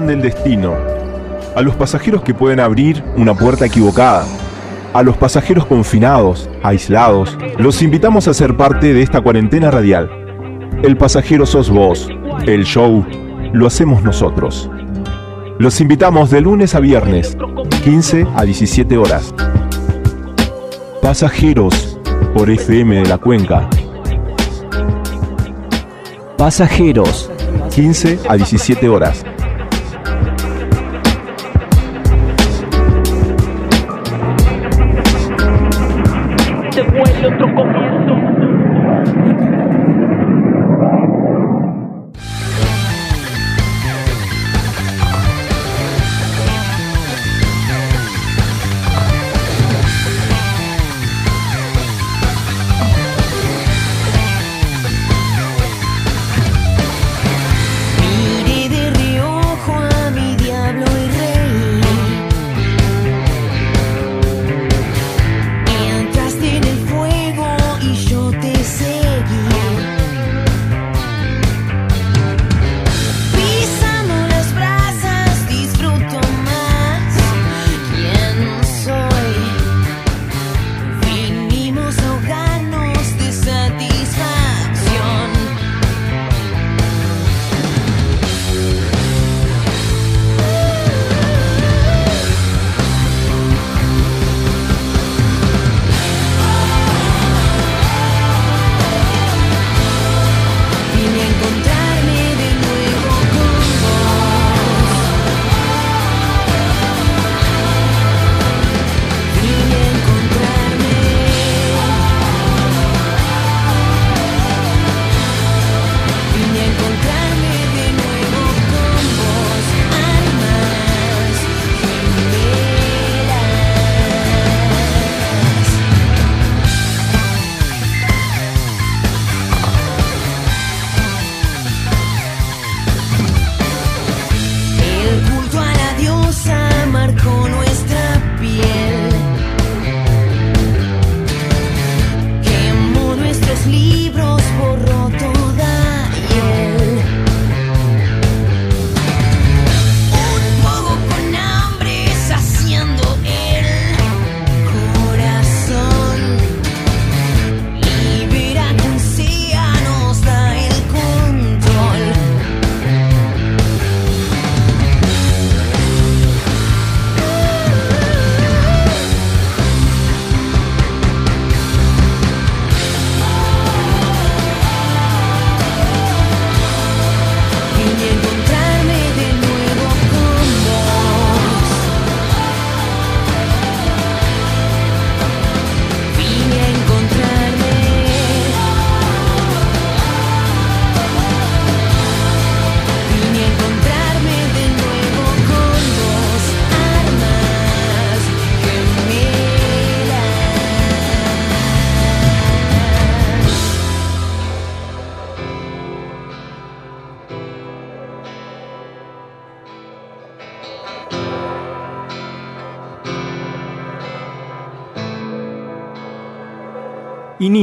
del destino. A los pasajeros que pueden abrir una puerta equivocada. A los pasajeros confinados, aislados, los invitamos a ser parte de esta cuarentena radial. El pasajero sos vos. El show lo hacemos nosotros. Los invitamos de lunes a viernes, 15 a 17 horas. Pasajeros por FM de la Cuenca. Pasajeros. 15 a 17 horas.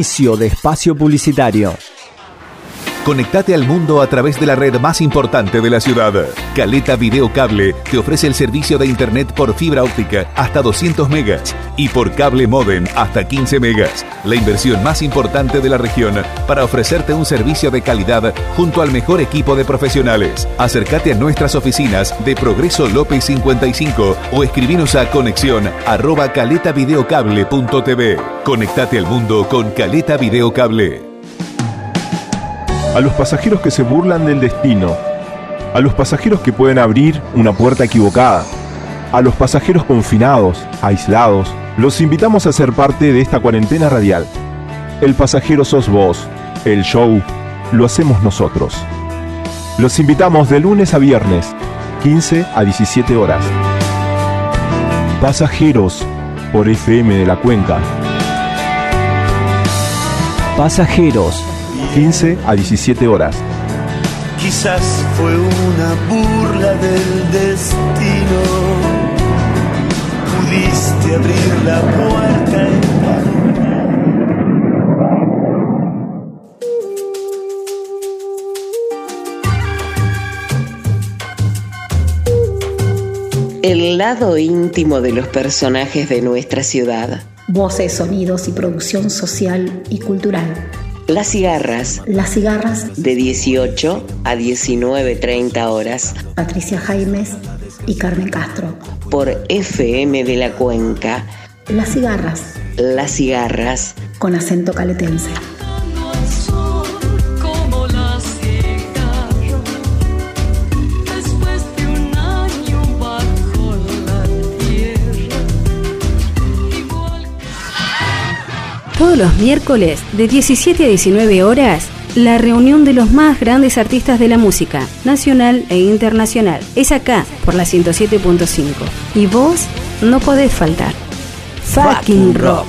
Inicio de espacio publicitario. Conectate al mundo a través de la red más importante de la ciudad. Caleta Video Cable te ofrece el servicio de internet por fibra óptica hasta 200 megas y por cable modem hasta 15 megas. La inversión más importante de la región para ofrecerte un servicio de calidad junto al mejor equipo de profesionales. Acércate a nuestras oficinas de Progreso López 55 o escribinos a conexión arroba caletavideocable.tv. Conectate al mundo con Caleta Video Cable. A los pasajeros que se burlan del destino. A los pasajeros que pueden abrir una puerta equivocada. A los pasajeros confinados, aislados, los invitamos a ser parte de esta cuarentena radial. El pasajero sos vos, el show lo hacemos nosotros. Los invitamos de lunes a viernes, 15 a 17 horas. Pasajeros por FM de la Cuenca. Pasajeros, 15 a 17 horas. Quizás fue una burla del destino. Pudiste abrir la puerta en El lado íntimo de los personajes de nuestra ciudad. Voces, sonidos y producción social y cultural. Las cigarras. Las cigarras. De 18 a 19.30 horas. Patricia Jaimes y Carmen Castro. Por FM de la Cuenca. Las cigarras. Las cigarras. Con acento caletense. Todos los miércoles de 17 a 19 horas, la reunión de los más grandes artistas de la música, nacional e internacional. Es acá, por la 107.5. Y vos no podés faltar. Fucking Rock.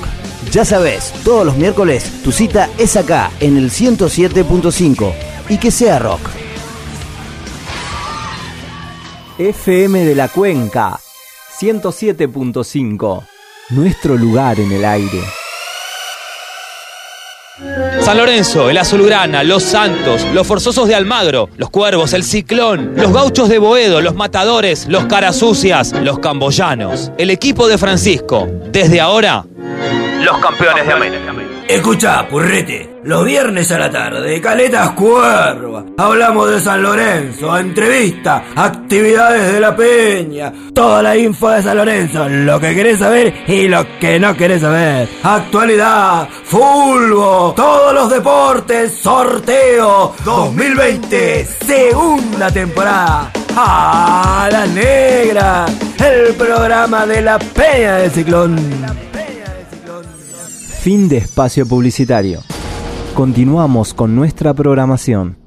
Ya sabes, todos los miércoles tu cita es acá, en el 107.5. Y que sea rock. FM de la Cuenca, 107.5. Nuestro lugar en el aire. San Lorenzo, el Azulgrana, los Santos, los Forzosos de Almagro, los Cuervos, el Ciclón, los Gauchos de Boedo, los Matadores, los Carasucias, los Camboyanos, el equipo de Francisco. Desde ahora, los campeones de América. Escucha, purrete, los viernes a la tarde, Caletas Cuerva. Hablamos de San Lorenzo, entrevista, actividades de la peña, toda la info de San Lorenzo, lo que querés saber y lo que no querés saber. Actualidad, fulbo, todos los deportes, sorteo 2020, segunda temporada. ¡A la negra! El programa de la peña del ciclón. Fin de espacio publicitario. Continuamos con nuestra programación.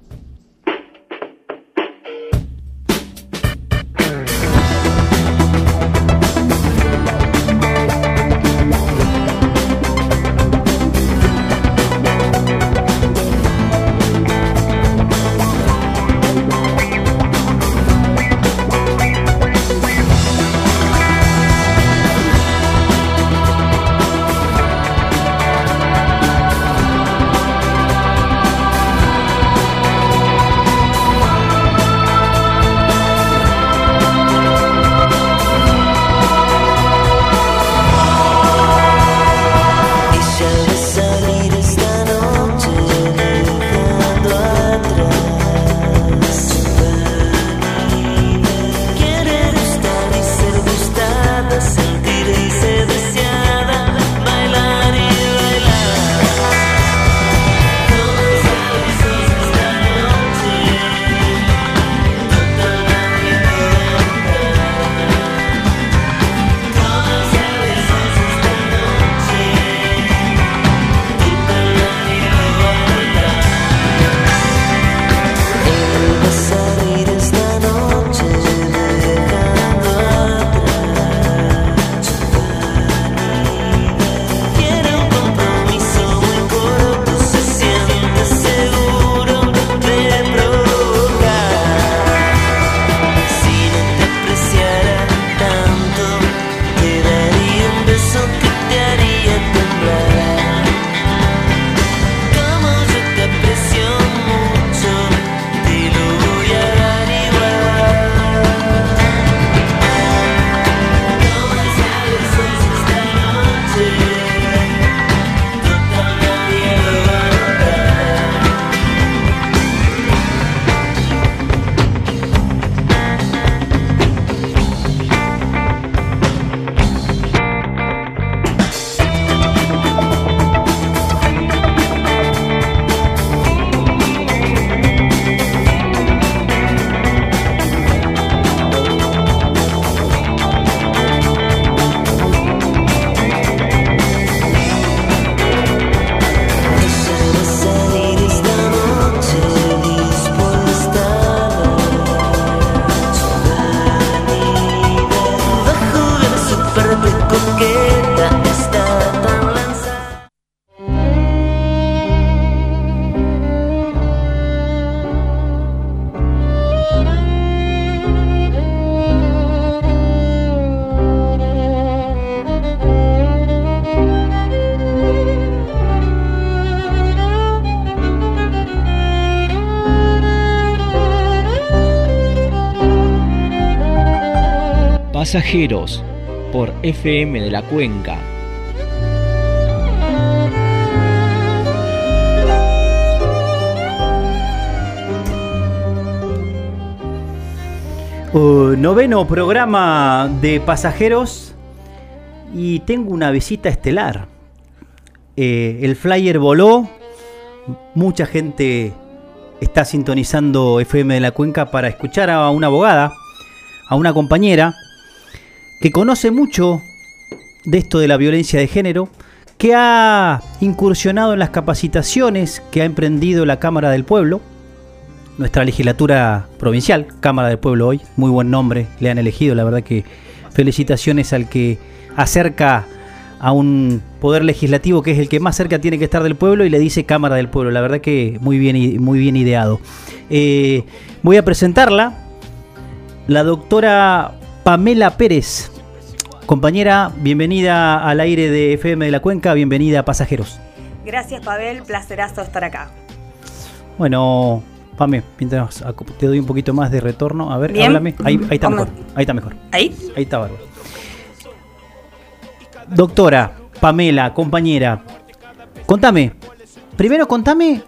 Pasajeros por FM de la Cuenca. Uh, noveno programa de pasajeros y tengo una visita estelar. Eh, el flyer voló, mucha gente está sintonizando FM de la Cuenca para escuchar a una abogada, a una compañera que conoce mucho de esto de la violencia de género, que ha incursionado en las capacitaciones que ha emprendido la Cámara del Pueblo, nuestra legislatura provincial, Cámara del Pueblo hoy, muy buen nombre le han elegido, la verdad que felicitaciones al que acerca a un poder legislativo que es el que más cerca tiene que estar del pueblo y le dice Cámara del Pueblo. La verdad que muy bien, muy bien ideado. Eh, voy a presentarla, la doctora Pamela Pérez. Compañera, bienvenida al aire de FM de la Cuenca, bienvenida a Pasajeros. Gracias Pavel, placerazo estar acá. Bueno, Pame, mientras te doy un poquito más de retorno, a ver, háblame. Ahí, ahí está mejor. Ahí está mejor. ¿Ahí? Ahí está bárbaro. Doctora, Pamela, compañera, contame. Primero contame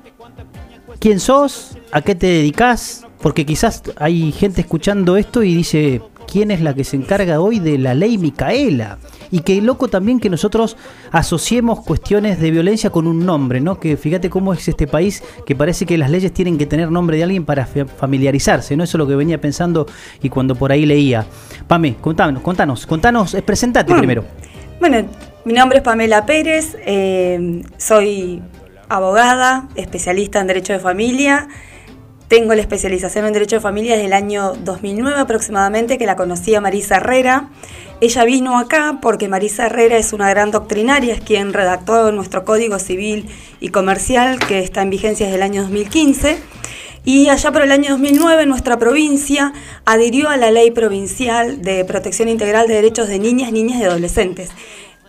quién sos, a qué te dedicas, porque quizás hay gente escuchando esto y dice, ¿quién es la que se encarga hoy de la ley Micaela? Y qué loco también que nosotros asociemos cuestiones de violencia con un nombre, ¿no? Que fíjate cómo es este país que parece que las leyes tienen que tener nombre de alguien para familiarizarse, ¿no? Eso es lo que venía pensando y cuando por ahí leía. Pame, contanos, contanos, contanos, presentate primero. Bueno, mi nombre es Pamela Pérez, eh, soy abogada, especialista en Derecho de Familia. Tengo la especialización en Derecho de Familia desde el año 2009 aproximadamente, que la conocí a Marisa Herrera. Ella vino acá porque Marisa Herrera es una gran doctrinaria, es quien redactó nuestro Código Civil y Comercial, que está en vigencia desde el año 2015. Y allá por el año 2009 nuestra provincia adhirió a la Ley Provincial de Protección Integral de Derechos de Niñas, Niñas y Adolescentes.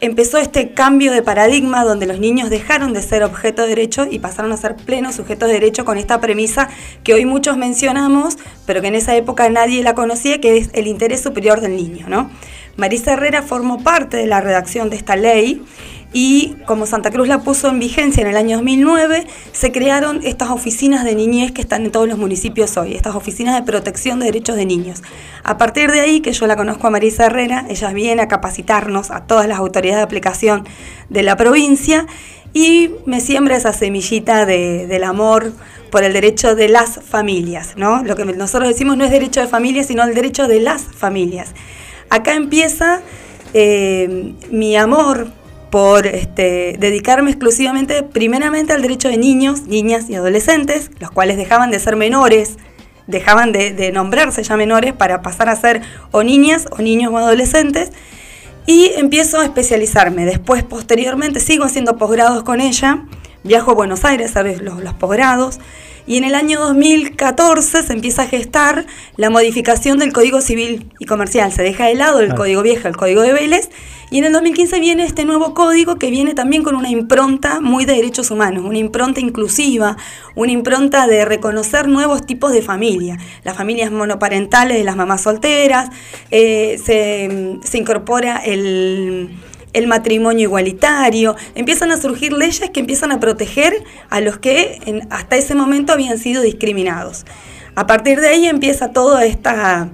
Empezó este cambio de paradigma donde los niños dejaron de ser objeto de derecho y pasaron a ser plenos sujetos de derecho con esta premisa que hoy muchos mencionamos, pero que en esa época nadie la conocía, que es el interés superior del niño. ¿no? Marisa Herrera formó parte de la redacción de esta ley y como Santa Cruz la puso en vigencia en el año 2009, se crearon estas oficinas de niñez que están en todos los municipios hoy, estas oficinas de protección de derechos de niños. A partir de ahí, que yo la conozco a Marisa Herrera, ella viene a capacitarnos a todas las autoridades de aplicación de la provincia y me siembra esa semillita del amor por el derecho de las familias, ¿no? Lo que nosotros decimos no es derecho de familia, sino el derecho de las familias. Acá empieza eh, mi amor por este, dedicarme exclusivamente, primeramente al derecho de niños, niñas y adolescentes, los cuales dejaban de ser menores, dejaban de, nombrarse ya menores para pasar a ser o niñas o niños o adolescentes, y empiezo a especializarme. Después, posteriormente, sigo haciendo posgrados con ella, viajo a Buenos Aires a ver los, los posgrados, y en el año 2014 se empieza a gestar la modificación del Código Civil y Comercial. Se deja de lado el Código Viejo, el Código de Vélez, y en el 2015 viene este nuevo código que viene también con una impronta muy de derechos humanos, una impronta inclusiva, una impronta de reconocer nuevos tipos de familia, las familias monoparentales de las mamás solteras, eh, se, se incorpora el el matrimonio igualitario, empiezan a surgir leyes que empiezan a proteger a los que hasta ese momento habían sido discriminados. A partir de ahí empieza todo, esta,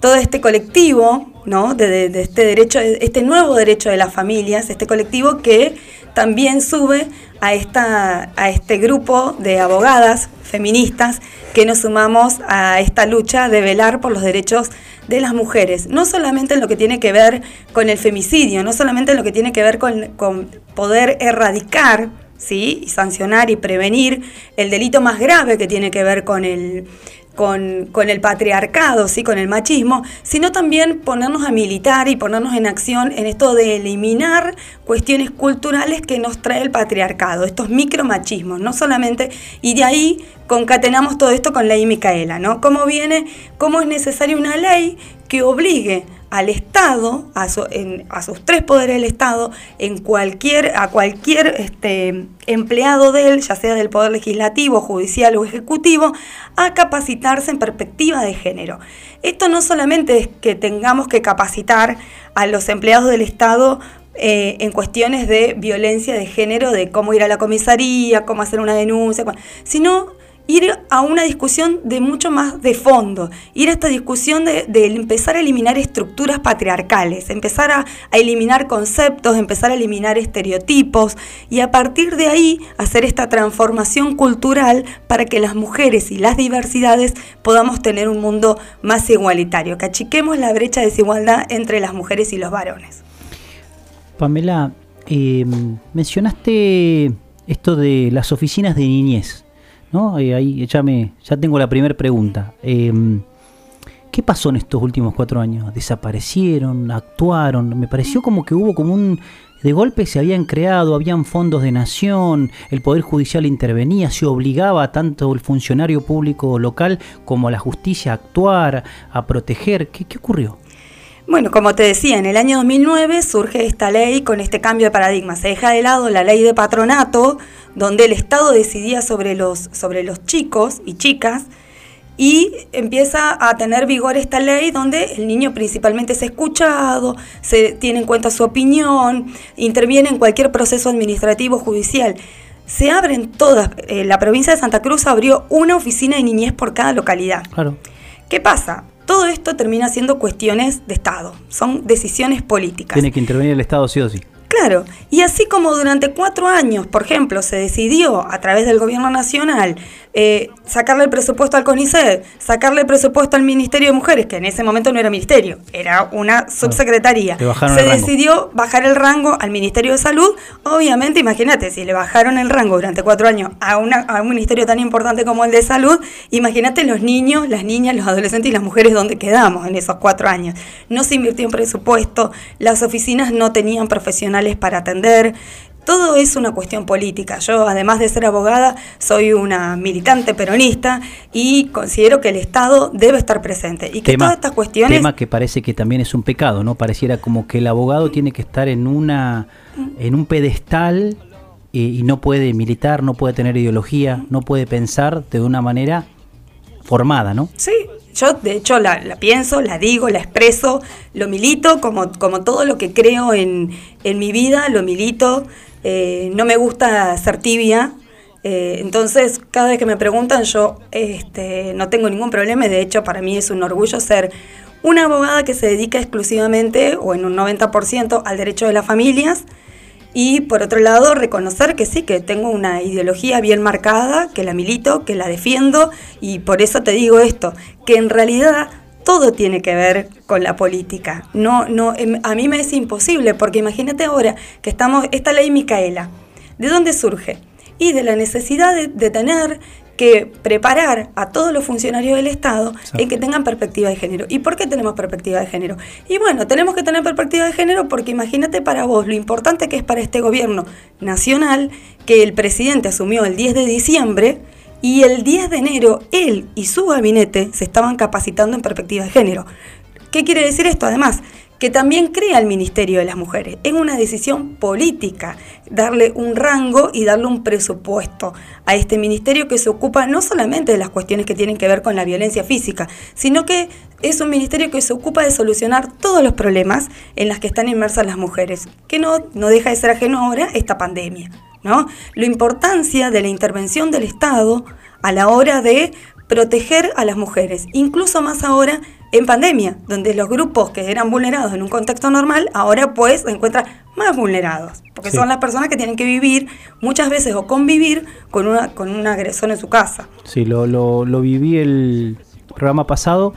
todo este colectivo, ¿no? De, este derecho, este nuevo derecho de las familias, este colectivo que también sube a, esta, a este grupo de abogadas feministas que nos sumamos a esta lucha de velar por los derechos de las mujeres, no solamente en lo que tiene que ver con el femicidio, no solamente en lo que tiene que ver con, con poder erradicar ¿sí? y sancionar y prevenir el delito más grave que tiene que ver con el, con, el patriarcado, ¿sí? con el machismo, sino también ponernos a militar y ponernos en acción en esto de eliminar cuestiones culturales que nos trae el patriarcado, estos micromachismos, no solamente, y de ahí concatenamos todo esto con la ley Micaela, ¿no? ¿Cómo viene, cómo es necesaria una ley que obligue al Estado, a, su- en- a sus tres poderes del Estado, en cualquier, a cualquier este, empleado de él, ya sea del Poder Legislativo, Judicial o Ejecutivo, a capacitarse en perspectiva de género. Esto no solamente es que tengamos que capacitar a los empleados del Estado eh, en cuestiones de violencia de género, de cómo ir a la comisaría, cómo hacer una denuncia, sino ir a una discusión de mucho más de fondo, ir a esta discusión de, empezar a eliminar estructuras patriarcales, empezar a, eliminar conceptos, empezar a eliminar estereotipos y a partir de ahí hacer esta transformación cultural para que las mujeres y las diversidades podamos tener un mundo más igualitario, que achiquemos la brecha de desigualdad entre las mujeres y los varones. Pamela, eh, mencionaste esto de las oficinas de niñez, ¿no? Eh, ahí ya, me, ya tengo la primera pregunta. Eh, ¿Qué pasó en estos últimos cuatro años? ¿Desaparecieron? ¿Actuaron? Me pareció como que hubo como un... De golpe se habían creado, habían fondos de nación, el Poder Judicial intervenía, se obligaba tanto el funcionario público local como a la justicia a actuar, a proteger. ¿Qué, qué ocurrió? Bueno, como te decía, en el año 2009 surge esta ley con este cambio de paradigma. Se deja de lado la ley de patronato, donde el Estado decidía sobre los, sobre los chicos y chicas, y empieza a tener vigor esta ley donde el niño principalmente es escuchado, se tiene en cuenta su opinión, interviene en cualquier proceso administrativo judicial. Se abren todas, eh, la provincia de Santa Cruz abrió una oficina de niñez por cada localidad. Claro. ¿Qué pasa? Todo esto termina siendo cuestiones de Estado, son decisiones políticas. Tiene que intervenir el Estado sí o sí. Claro, y así como durante cuatro años, por ejemplo, se decidió a través del gobierno nacional eh, sacarle el presupuesto al CONICET, sacarle el presupuesto al Ministerio de Mujeres, que en ese momento no era ministerio, era una subsecretaría. Le bajaron se decidió bajar el rango al Ministerio de Salud. Obviamente, imagínate, si le bajaron el rango durante cuatro años a, una, a un ministerio tan importante como el de Salud, imagínate los niños, las niñas, los adolescentes y las mujeres donde quedamos en esos cuatro años. No se invirtió en presupuesto, las oficinas no tenían profesionales para atender. Todo es una cuestión política. Yo, además de ser abogada, soy una militante peronista y considero que el Estado debe estar presente y que Tema- todas estas cuestiones Tema que parece que también es un pecado, ¿no? Pareciera como que el abogado tiene que estar en una en un pedestal eh, y no puede militar, no puede tener ideología, no puede pensar de una manera formada, ¿no? Sí, yo de hecho la, pienso, la digo, la expreso, lo milito, como, como todo lo que creo en, en mi vida, lo milito. Eh, no me gusta ser tibia. eh, entonces, cada vez que me preguntan, yo este, no tengo ningún problema. De hecho, para mí es un orgullo ser una abogada que se dedica exclusivamente o en un 90% al derecho de las familias. Y por otro lado, reconocer que sí, que tengo una ideología bien marcada, que la milito, que la defiendo, y por eso te digo esto, que en realidad todo tiene que ver con la política. No, no, em, a mí me es imposible, porque imagínate ahora que estamos, esta ley Micaela, ¿de dónde surge? Y de la necesidad de, de tener que preparar a todos los funcionarios del Estado en que tengan perspectiva de género. ¿Y por qué tenemos perspectiva de género? Y bueno, tenemos que tener perspectiva de género porque imagínate para vos lo importante que es para este gobierno nacional que el presidente asumió el 10 de diciembre y el 10 de enero él y su gabinete se estaban capacitando en perspectiva de género. ¿Qué quiere decir esto? Además, que también crea el Ministerio de las Mujeres. Es una decisión política darle un rango y darle un presupuesto a este ministerio que se ocupa no solamente de las cuestiones que tienen que ver con la violencia física, sino que es un ministerio que se ocupa de solucionar todos los problemas en las que están inmersas las mujeres, que no, no deja de ser ajeno ahora esta pandemia. ¿no? La importancia de la intervención del Estado a la hora de proteger a las mujeres, incluso más ahora en pandemia, donde los grupos que eran vulnerados en un contexto normal, ahora pues se encuentran más vulnerados, porque Sí. son las personas que tienen que vivir muchas veces o convivir con una con un agresor en su casa. Sí, lo, lo, lo viví el programa pasado,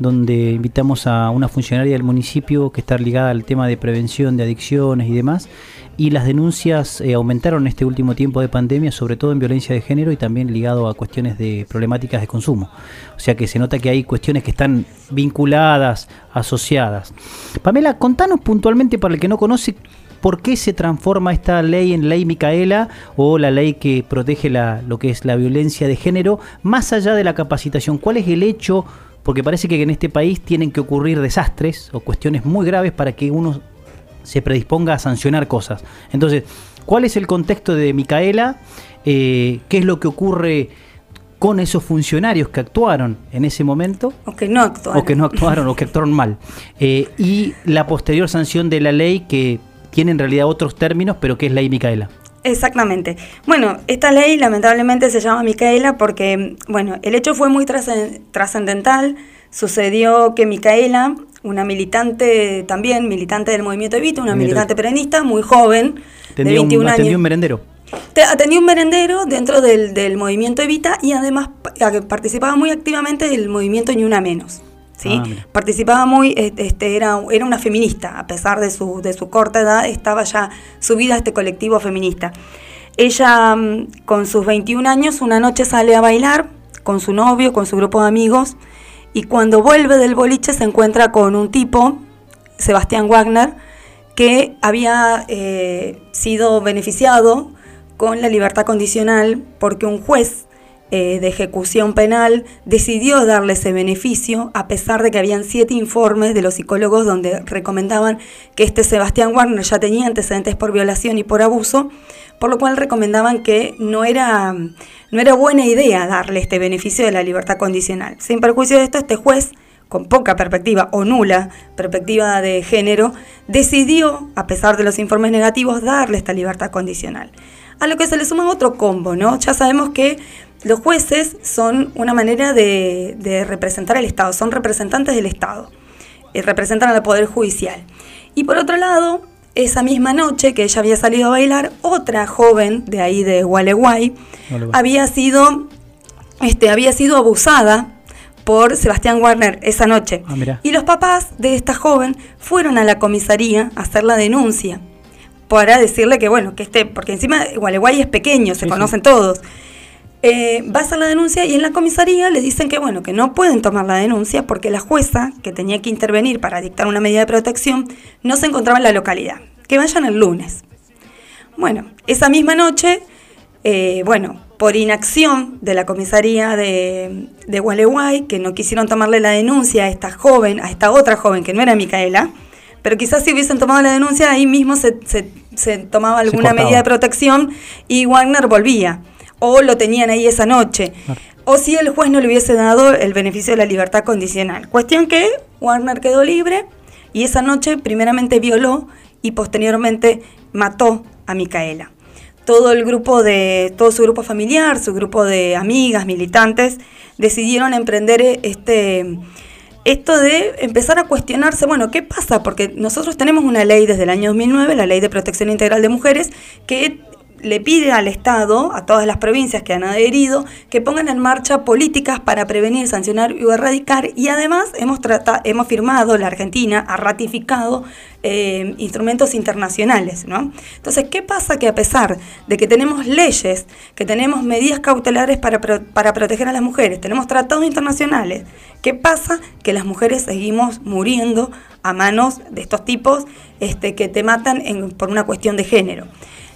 donde invitamos a una funcionaria del municipio que está ligada al tema de prevención de adicciones y demás, y las denuncias eh, aumentaron en este último tiempo de pandemia, sobre todo en violencia de género y también ligado a cuestiones de problemáticas de consumo. O sea que se nota que hay cuestiones que están vinculadas, asociadas. Pamela, contanos puntualmente para el que no conoce ¿Por qué se transforma esta ley en ley Micaela o la ley que protege la, lo que es la violencia de género más allá de la capacitación? ¿Cuál es el hecho porque parece que en este país tienen que ocurrir desastres o cuestiones muy graves para que uno se predisponga a sancionar cosas. Entonces, ¿cuál es el contexto de Micaela? Eh, ¿Qué es lo que ocurre con esos funcionarios que actuaron en ese momento? O que no actuaron. O que no actuaron o que actuaron mal. Eh, y la posterior sanción de la ley que tiene en realidad otros términos, pero que es ley Micaela. Exactamente. Bueno, esta ley lamentablemente se llama Micaela porque, bueno, el hecho fue muy trascen- trascendental. Sucedió que Micaela, una militante también, militante del movimiento Evita, una militante peronista, muy joven, de Tendría 21 un, años. atendió un merendero. Te- Atendía un merendero dentro del, del movimiento Evita y además participaba muy activamente del movimiento Ni Una Menos. ¿sí? Ah, participaba muy, eh, este, era, era una feminista, a pesar de su, de su corta edad, estaba ya subida a este colectivo feminista. Ella, mm, con sus 21 años, una noche sale a bailar con su novio, con su grupo de amigos, y cuando vuelve del boliche se encuentra con un tipo, Sebastián Wagner, que había eh, sido beneficiado con la libertad condicional porque un juez eh, de ejecución penal decidió darle ese beneficio a pesar de que habían siete informes de los psicólogos donde recomendaban que este Sebastián Warner ya tenía antecedentes por violación y por abuso, por lo cual recomendaban que no era, no era buena idea darle este beneficio de la libertad condicional. Sin perjuicio de esto, este juez con poca perspectiva o nula perspectiva de género, decidió, a pesar de los informes negativos, darle esta libertad condicional. A lo que se le suma otro combo, ¿no? Ya sabemos que los jueces son una manera de, de representar al Estado, son representantes del Estado, y representan al Poder Judicial. Y por otro lado, esa misma noche que ella había salido a bailar, otra joven de ahí de Gualeguay había sido, este, había sido abusada por Sebastián Warner esa noche. Ah. Y los papás de esta joven fueron a la comisaría a hacer la denuncia para decirle que, bueno, que este, porque encima Gualeguay es pequeño, se Sí, conocen todos. Eh, va a hacer la denuncia y en la comisaría le dicen que, bueno, que no pueden tomar la denuncia porque la jueza, que tenía que intervenir para dictar una medida de protección, no se encontraba en la localidad. Que vayan el lunes. Bueno, esa misma noche, eh, bueno, por inacción de la comisaría de, de Gualeguay, que no quisieron tomarle la denuncia a esta joven, a esta otra joven, que no era Micaela, pero quizás si hubiesen tomado la denuncia, ahí mismo se, se- se tomaba alguna medida de protección y Wagner volvía, o lo tenían ahí esa noche. O si el juez no le hubiese dado el beneficio de la libertad condicional. Cuestión que Warner quedó libre y esa noche primeramente violó y posteriormente mató a Micaela. Todo el grupo de, todo su grupo familiar, su grupo de amigas, militantes, decidieron emprender este, esto de empezar a cuestionarse, bueno, ¿qué pasa? Porque nosotros tenemos una ley desde el año 2009, la Ley de Protección Integral de Mujeres, que le pide al Estado, a todas las provincias que han adherido, que pongan en marcha políticas para prevenir, sancionar y erradicar. Y además hemos, hemos firmado, la Argentina ha ratificado eh, instrumentos internacionales. ¿no? Entonces, ¿qué pasa? Que a pesar de que tenemos leyes, que tenemos medidas cautelares para, para proteger a las mujeres, tenemos tratados internacionales, ¿qué pasa? Que las mujeres seguimos muriendo a manos de estos tipos este, que te matan en- por una cuestión de género.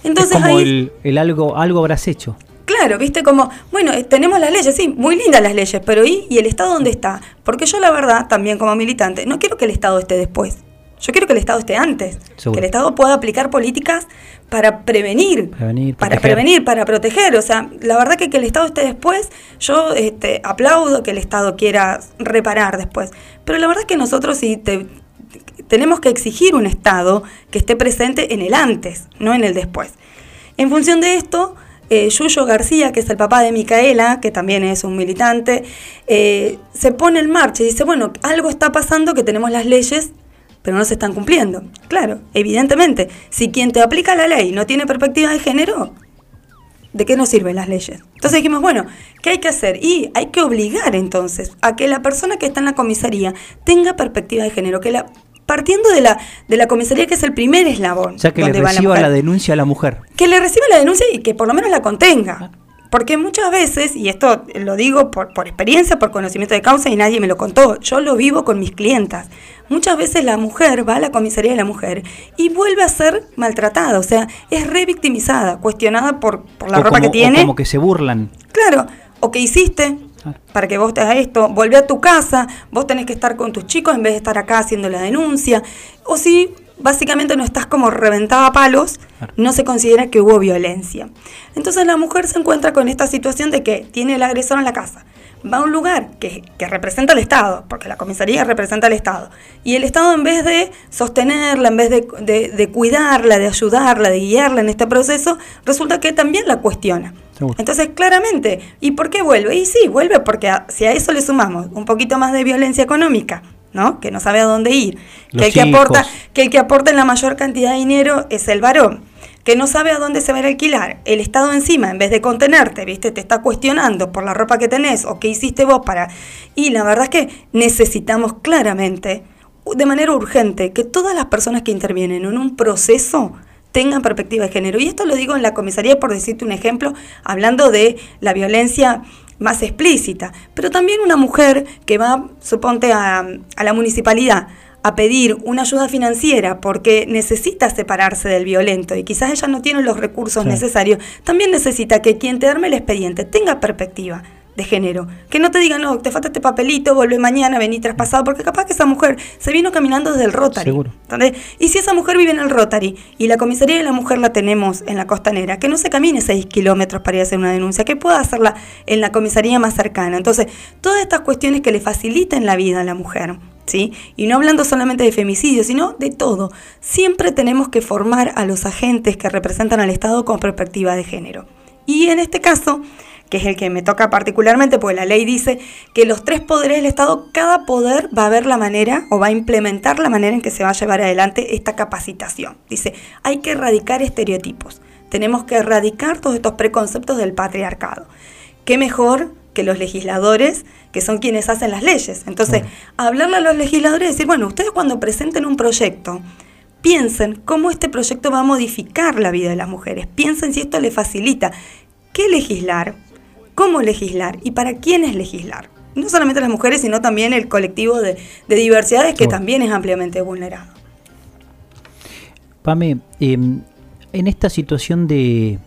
Entonces es como ahí, el, el algo, algo habrás hecho. claro, viste como, bueno, eh, tenemos las leyes, sí, muy lindas las leyes, pero ¿y, ¿y el Estado dónde está? Porque yo la verdad, también como militante, no quiero que el Estado esté después. Yo quiero que el Estado esté antes, Seguro. que el Estado pueda aplicar políticas para prevenir, Prevenir, para proteger. prevenir, para proteger. O sea, la verdad que que el Estado esté después, yo este, aplaudo que el Estado quiera reparar después. Pero la verdad es que nosotros sí te- tenemos que exigir un Estado que esté presente en el antes, no en el después. En función de esto, eh, Yuyo García, que es el papá de Micaela, que también es un militante, eh, se pone en marcha y dice, bueno, algo está pasando que tenemos las leyes, pero no se están cumpliendo. Claro, evidentemente, si quien te aplica la ley no tiene perspectiva de género, ¿de qué nos sirven las leyes? Entonces dijimos, bueno, ¿qué hay que hacer? Y hay que obligar entonces a que la persona que está en la comisaría tenga perspectiva de género, que la partiendo de la de la comisaría que es el primer eslabón, O sea, que le reciba mujer, la denuncia a la mujer. que le reciba la denuncia y que por lo menos la contenga. Porque muchas veces, y esto lo digo por, por experiencia, por conocimiento de causa y nadie me lo contó, yo lo vivo con mis clientas. Muchas veces la mujer va a la comisaría de la mujer y vuelve a ser maltratada, o sea, es revictimizada, cuestionada por, por la O ropa como- que o tiene. como que se burlan. Claro, o que hiciste, para que vos te hagas esto, volvé a tu casa, vos tenés que estar con tus chicos en vez de estar acá haciendo la denuncia. O si básicamente no estás como reventada a palos, no se considera que hubo violencia. Entonces la mujer se encuentra con esta situación de que tiene el agresor en la casa. Va a un lugar que, que representa al Estado, porque la comisaría representa al Estado. Y el Estado en vez de sostenerla, en vez de, de- de cuidarla, de ayudarla, de guiarla en este proceso, resulta que también la cuestiona. Entonces, claramente, ¿y por qué vuelve? Y sí, vuelve porque a- si a eso le sumamos un poquito más de violencia económica, ¿no? Que no sabe a dónde ir, Los que el que, hijos. aporta, que el que aporta la mayor cantidad de dinero es el varón, que no sabe a dónde se va a alquilar. El Estado encima, en vez de contenerte, ¿viste? Te está cuestionando por la ropa que tenés o qué hiciste vos para... Y la verdad es que necesitamos claramente, de manera urgente, que todas las personas que intervienen en un proceso tengan perspectiva de género. Y esto lo digo en la comisaría por decirte un ejemplo, hablando de la violencia más explícita, pero también una mujer que va, suponte, a, a la municipalidad a pedir una ayuda financiera porque necesita separarse del violento y quizás ella no tiene los recursos Sí. necesarios, también necesita que quien te arme el expediente tenga perspectiva de género. Que no te digan, no, te falta este papelito, vuelve mañana, vení traspasado, porque capaz que esa mujer se vino caminando desde el Rotary. Seguro. ¿entendés? Y si esa mujer vive en el Rotary y la comisaría de la mujer la tenemos en la costanera, que no se camine 6 kilómetros para ir a hacer una denuncia, que pueda hacerla en la comisaría más cercana. Entonces, todas estas cuestiones que le faciliten la vida a la mujer. ¿Sí? Y no hablando solamente de femicidio, sino de todo. Siempre tenemos que formar a los agentes que representan al Estado con perspectiva de género. Y en este caso, que es el que me toca particularmente, porque la ley dice que los tres poderes del Estado, cada poder va a ver la manera o va a implementar la manera en que se va a llevar adelante esta capacitación. Dice, hay que erradicar estereotipos, tenemos que erradicar todos estos preconceptos del patriarcado. ¿Qué mejor que los legisladores, que son quienes hacen las leyes? Entonces, hablarle a los legisladores y decir, bueno, ustedes cuando presenten un proyecto, piensen cómo este proyecto va a modificar la vida de las mujeres, piensen si esto le facilita qué legislar, cómo legislar y para quiénes legislar. No solamente las mujeres, sino también el colectivo de, de diversidades que Bueno. también es ampliamente vulnerado. Pame, eh, en esta situación de,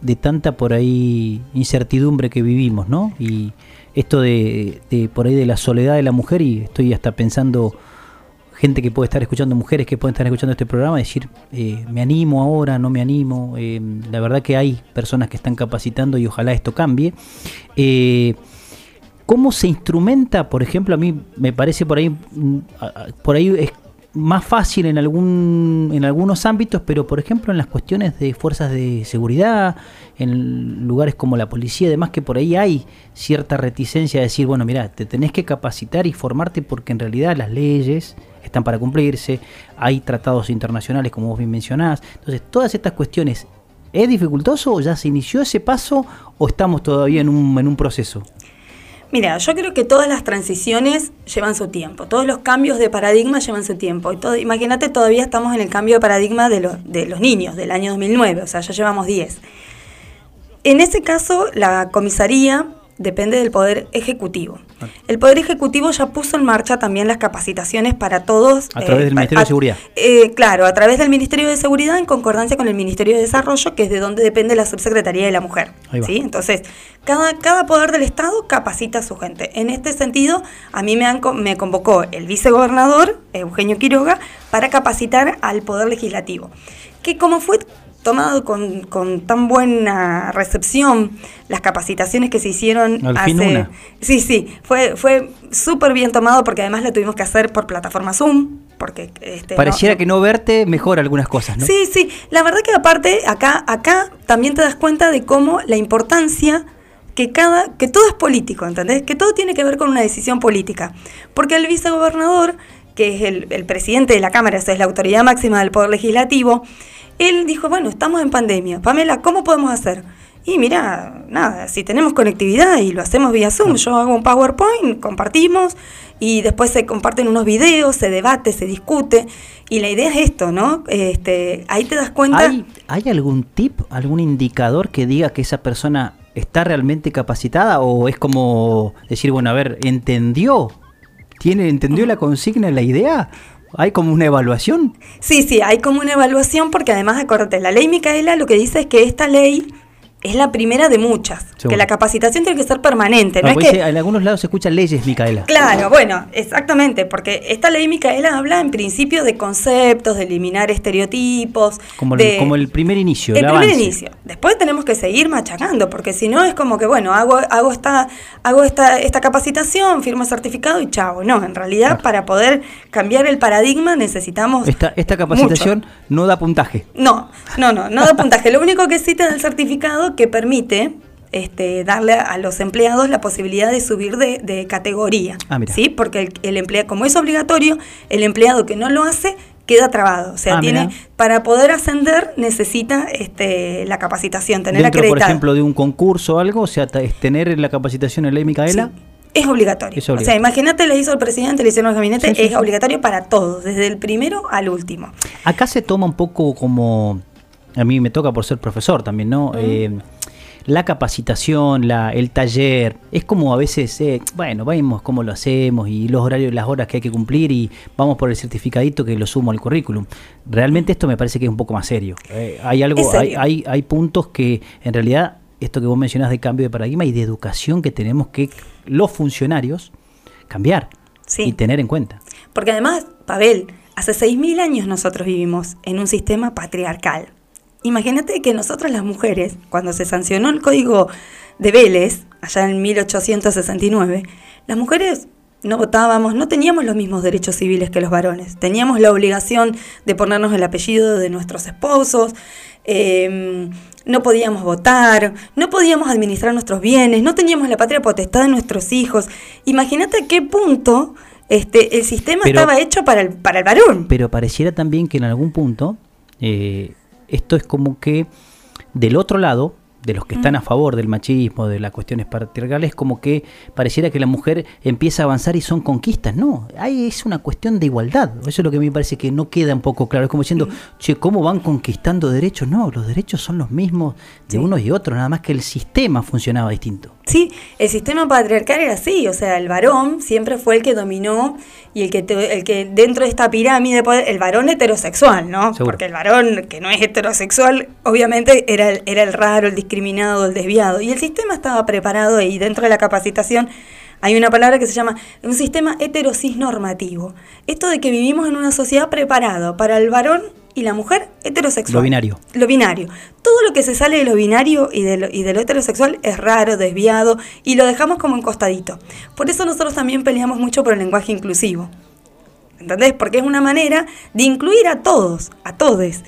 de tanta por ahí incertidumbre que vivimos, ¿no? Y esto de, de por ahí de la soledad de la mujer, y estoy hasta pensando gente que puede estar escuchando, mujeres que pueden estar escuchando este programa, decir, eh, me animo ahora, no me animo. eh, la verdad que hay personas que están capacitando y ojalá esto cambie. Eh, ¿Cómo se instrumenta, por ejemplo, a mí me parece por ahí, mm, por ahí es más fácil en algún en algunos ámbitos, pero por ejemplo en las cuestiones de fuerzas de seguridad, en lugares como la policía y demás, que por ahí hay cierta reticencia a decir, bueno, mira, te tenés que capacitar y formarte porque en realidad las leyes están para cumplirse, hay tratados internacionales como vos bien mencionás, entonces todas estas cuestiones, ¿es dificultoso ya se inició ese paso o estamos todavía en un, en un proceso? Mira, yo creo que todas las transiciones llevan su tiempo, todos los cambios de paradigma llevan su tiempo. Imagínate, todavía estamos en el cambio de paradigma de, de los niños del año 2009, o sea, ya llevamos 10. En ese caso, la comisaría depende del Poder Ejecutivo. El Poder Ejecutivo ya puso en marcha también las capacitaciones para todos. A través del pa- Ministerio de Seguridad. eh, claro, a través del Ministerio de Seguridad en concordancia con el Ministerio de Desarrollo, que es de donde depende la Subsecretaría de la Mujer. ¿sí? Entonces, cada, cada poder del Estado capacita a su gente. En este sentido, a mí me, han, me convocó el vicegobernador, Eugenio Quiroga, para capacitar al Poder Legislativo. Que como fue tomado con, con tan buena recepción las capacitaciones que se hicieron Al hace... una. Sí, sí, fue, fue súper bien tomado porque además lo tuvimos que hacer por plataforma Zoom, porque... Este, Pareciera no- que no verte mejora algunas cosas, ¿no? Sí, sí. La verdad que aparte, acá, acá también te das cuenta de cómo la importancia que cada, que todo es político, ¿entendés? Que todo tiene que ver con una decisión política. Porque el vicegobernador, que es el, el presidente de la Cámara, o sea, es la autoridad máxima del Poder Legislativo, él dijo, bueno, estamos en pandemia. Pamela, ¿cómo podemos hacer? Y mira, nada, si tenemos conectividad y lo hacemos vía Zoom, yo hago un PowerPoint, compartimos y después se comparten unos videos, se debate, se discute. Y la idea es esto, ¿no? Este, ahí te das cuenta. ¿Hay, ¿Hay algún tip, algún indicador que diga que esa persona está realmente capacitada o es como decir, bueno, a ver, ¿entendió? ¿Tiene, ¿Entendió la consigna, la idea? ¿Hay como una evaluación? Sí, sí, hay como una evaluación porque además, acuérdate, la ley Micaela lo que dice es que esta ley es la primera de muchas. Que la capacitación tiene que ser permanente. No es que, en algunos lados se escuchan leyes, Micaela. Claro, bueno, exactamente, porque esta ley Micaela habla en principio de conceptos, de eliminar estereotipos, Como el, como el primer inicio, el el, primer avance. inicio. Después tenemos que seguir machacando, porque si no es como que, bueno, hago, hago, esta, hago esta, esta capacitación, firmo el certificado y chao. No, en realidad para poder cambiar el paradigma necesitamos... Esta, esta capacitación no da puntaje. No, no, no, no da puntaje. Lo único que sí te da el certificado que permite este, darle a los empleados la posibilidad de subir de, de categoría. Ah, mira. ¿sí? Porque el, el empleado, como es obligatorio, el empleado que no lo hace queda trabado. O sea, Ah, tiene para poder ascender necesita este, la capacitación, tener Dentro, por acreditada. ejemplo, de un concurso o algo, o sea, es tener la capacitación en ley Micaela. Es obligatorio. Es O sea, imagínate, le hizo el presidente, le hicieron el gabinete, Sí, sí, es sí. obligatorio para todos, desde el primero al último. Acá se toma un poco como, a mí me toca por ser profesor también, ¿no? Eh, la capacitación, la, el taller, es como a veces, eh, bueno, vemos cómo lo hacemos y los horarios, las horas que hay que cumplir y vamos por el certificadito que lo sumo al currículum. Realmente esto me parece que es un poco más serio. Eh, hay algo, hay, hay, hay puntos que en realidad, esto que vos mencionás de cambio de paradigma y de educación que tenemos que los funcionarios cambiar Sí. y tener en cuenta. Porque además, Pavel, hace 6.000 años nosotros vivimos en un sistema patriarcal. Imagínate que nosotras las mujeres, cuando se sancionó el código de Vélez, allá en 1869, las mujeres no votábamos, no teníamos los mismos derechos civiles que los varones. Teníamos la obligación de ponernos el apellido de nuestros esposos, eh, no podíamos votar, no podíamos administrar nuestros bienes, no teníamos la patria potestad de nuestros hijos. Imagínate a qué punto este, el sistema Pero- estaba hecho para el, para el varón. Pero pareciera también que en algún punto eh, esto es como que del otro lado, de los que están a favor del machismo, de las cuestiones patriarcales, como que pareciera que la mujer empieza a avanzar y son conquistas. No, ahí es una cuestión de igualdad. Eso es lo que a mí me parece que no queda un poco claro. Es como diciendo, che, ¿cómo van conquistando derechos? No, los derechos son los mismos de unos y otros, nada más que el sistema funcionaba distinto. Sí, el sistema patriarcal era así, o sea, el varón siempre fue el que dominó y el que, te- el que dentro de esta pirámide el varón heterosexual, ¿no? Seguro. Porque el varón que no es heterosexual, obviamente era el, era el raro, el discriminado, el desviado. Y el sistema estaba preparado y dentro de la capacitación hay una palabra que se llama un sistema heterosis normativo. Esto de que vivimos en una sociedad preparada para el varón y la mujer heterosexual. Lo binario. Lo binario. Todo lo que se sale de lo binario y de lo, y de lo heterosexual es raro, desviado y lo dejamos como encostadito. Por eso nosotros también peleamos mucho por el lenguaje inclusivo. ¿Entendés? Porque es una manera de incluir a todos, a todes.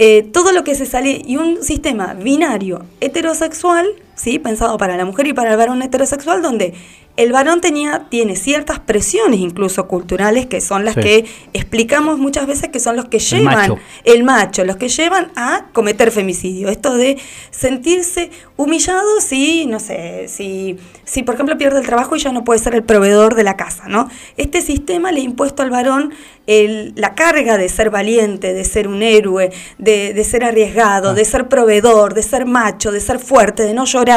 Eh, todo lo que se sale y un sistema binario heterosexual, ¿sí? pensado para la mujer y para el varón heterosexual, donde el varón tenía, tiene ciertas presiones incluso culturales que son las Sí. que explicamos muchas veces que son los que El llevan macho. el macho, los que llevan a cometer femicidio. Esto de sentirse humillado si, no sé, si, si por ejemplo pierde el trabajo y ya no puede ser el proveedor de la casa, ¿no? Este sistema le ha impuesto al varón el- la carga de ser valiente, de ser un héroe, de, de ser arriesgado, Ah. de ser proveedor, de ser macho, de ser fuerte, de no llorar.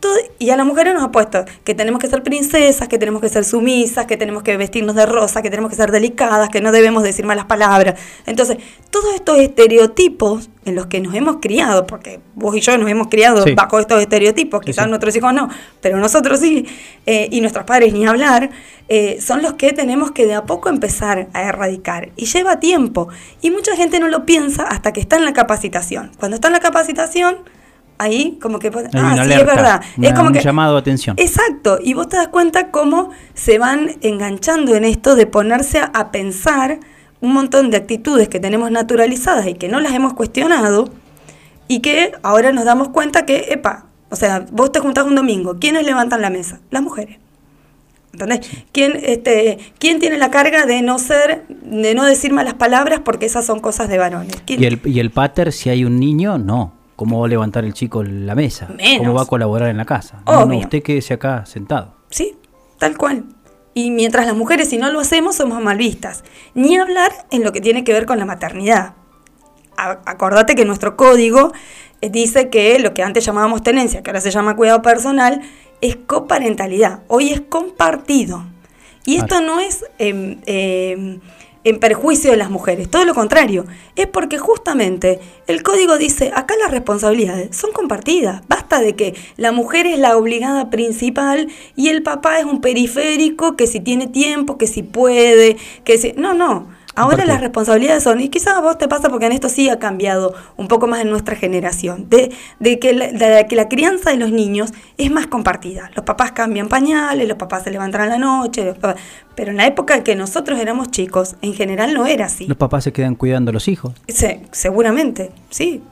Todo- y a las mujeres nos ha puesto que tenemos que ser princesas, que tenemos que ser sumisas, que tenemos que vestirnos de rosa, que tenemos que ser delicadas, que no debemos decir malas palabras. Entonces, todos estos estereotipos en los que nos hemos criado, porque vos y yo nos hemos criado Sí. bajo estos estereotipos, quizás sí. nuestros hijos no, pero nosotros sí, eh, y nuestros padres ni hablar, eh, son los que tenemos que de a poco empezar a erradicar. Y lleva tiempo. Y mucha gente no lo piensa hasta que está en la capacitación. Cuando está en la capacitación, ahí como que... pues, Hay ah, una sí, es verdad. una- es como un que, llamado atención. Exacto, y vos te das cuenta cómo se van enganchando en esto de ponerse a, a pensar un montón de actitudes que tenemos naturalizadas y que no las hemos cuestionado y que ahora nos damos cuenta que, epa, o sea, vos te juntás un domingo, ¿quiénes levantan la mesa? Las mujeres. ¿Entendés? ¿Quién, este, ¿Quién tiene la carga de no ser, de no decir malas palabras porque esas son cosas de varones? ¿Quién- Y el, y el pater, si hay un niño, no. ¿Cómo va a levantar el chico la mesa? Menos. ¿Cómo va a colaborar en la casa? No, no, Obvio. usted quédese acá sentado. Sí, tal cual. Y mientras las mujeres, si no lo hacemos, somos mal vistas. Ni hablar en lo que tiene que ver con la maternidad. A- acordate que nuestro código eh, dice que lo que antes llamábamos tenencia, que ahora se llama cuidado personal, es coparentalidad. Hoy es compartido. Y esto no es em, em, en perjuicio de las mujeres, todo lo contrario, es porque justamente el código dice, acá las responsabilidades son compartidas, basta de que la mujer es la obligada principal y el papá es un periférico que si tiene tiempo, que si puede, que si... No, no. Ahora las responsabilidades son, y quizás a vos te pasa porque en esto sí ha cambiado un poco más en nuestra generación, de, de, que, la, de que la crianza de los niños es más compartida. Los papás cambian pañales, los papás se levantan a la noche, los papás- pero en la época en que nosotros éramos chicos, en general no era así. Los papás se quedan cuidando a los hijos. Se- seguramente, sí.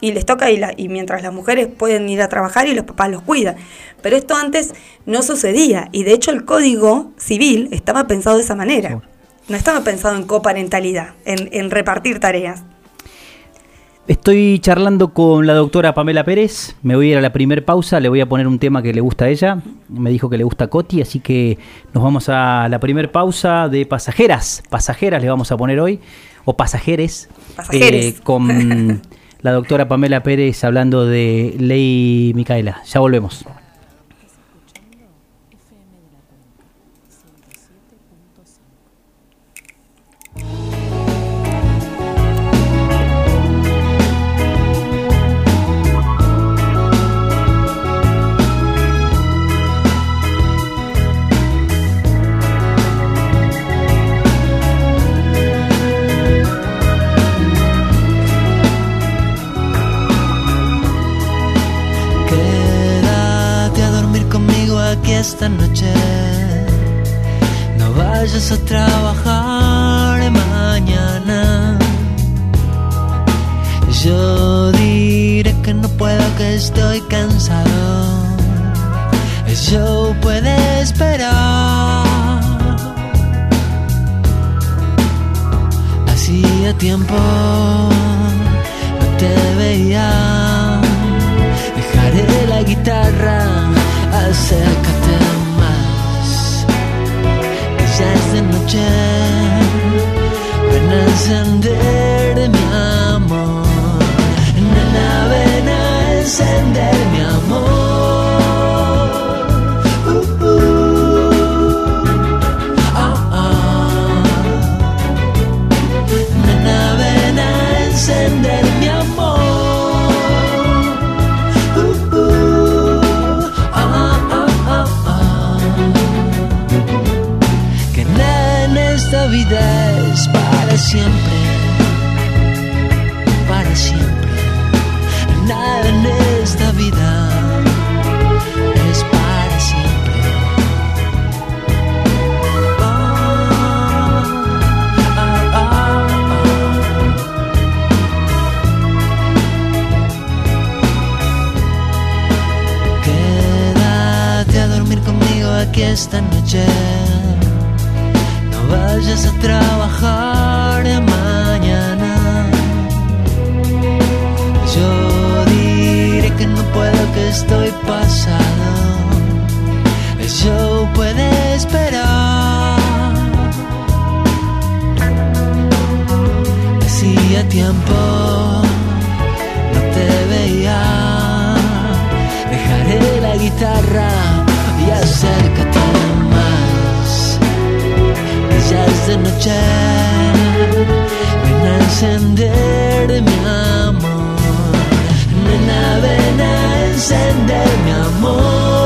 Y les toca, y, la, y mientras las mujeres pueden ir a trabajar y los papás los cuidan. Pero esto antes no sucedía, y de hecho el código civil estaba pensado de esa manera. No estaba pensado en coparentalidad, en, en repartir tareas. Estoy charlando con la doctora Pamela Pérez. Me voy a ir a la primer pausa. Le voy a poner un tema que le gusta a ella. Me dijo que le gusta Coti, así que nos vamos a la primer pausa de pasajeras. Pasajeras le vamos a poner hoy. O pasajeres. Pasajeres. eh, con la doctora Pamela Pérez hablando de ley Micaela. Ya volvemos. Esta noche. No vayas a trabajar mañana. Yo diré que no puedo, que estoy cansado. El show puede esperar. Hacía tiempo no te veía. Dejaré la guitarra, acércate más. Que ya es de noche, ven a encender mi amor. Nena, ven a encender mi amor. Siempre, para siempre. Nada en esta vida es para siempre. Ah. Quédate a dormir conmigo aquí esta noche. No vayas a trabajar no puedo, que estoy pasado. El show puede esperar. Hacía tiempo no te veía. Dejaré la guitarra y acércate más. Que ya es de noche. Ven a encender mi amor. Ven a encender mi amor.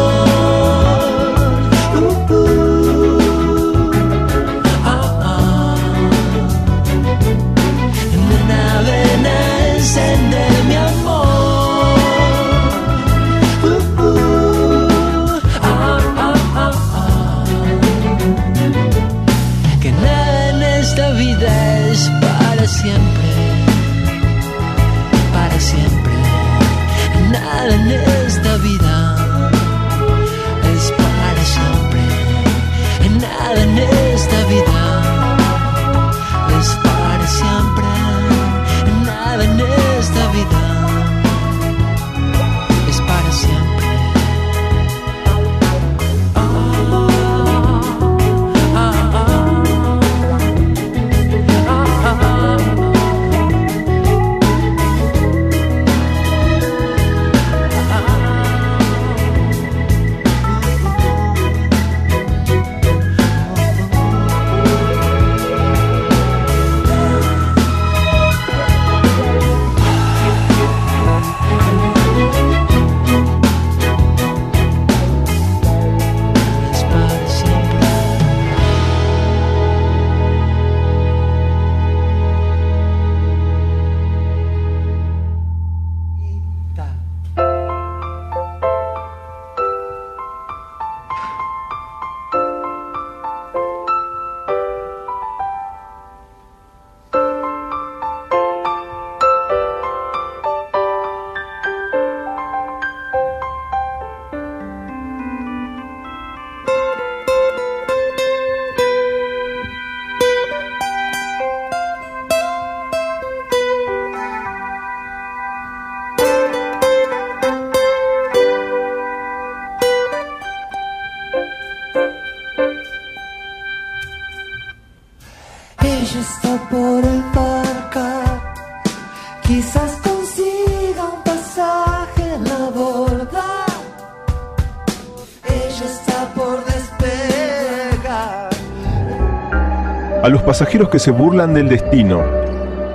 Pasajeros que se burlan del destino.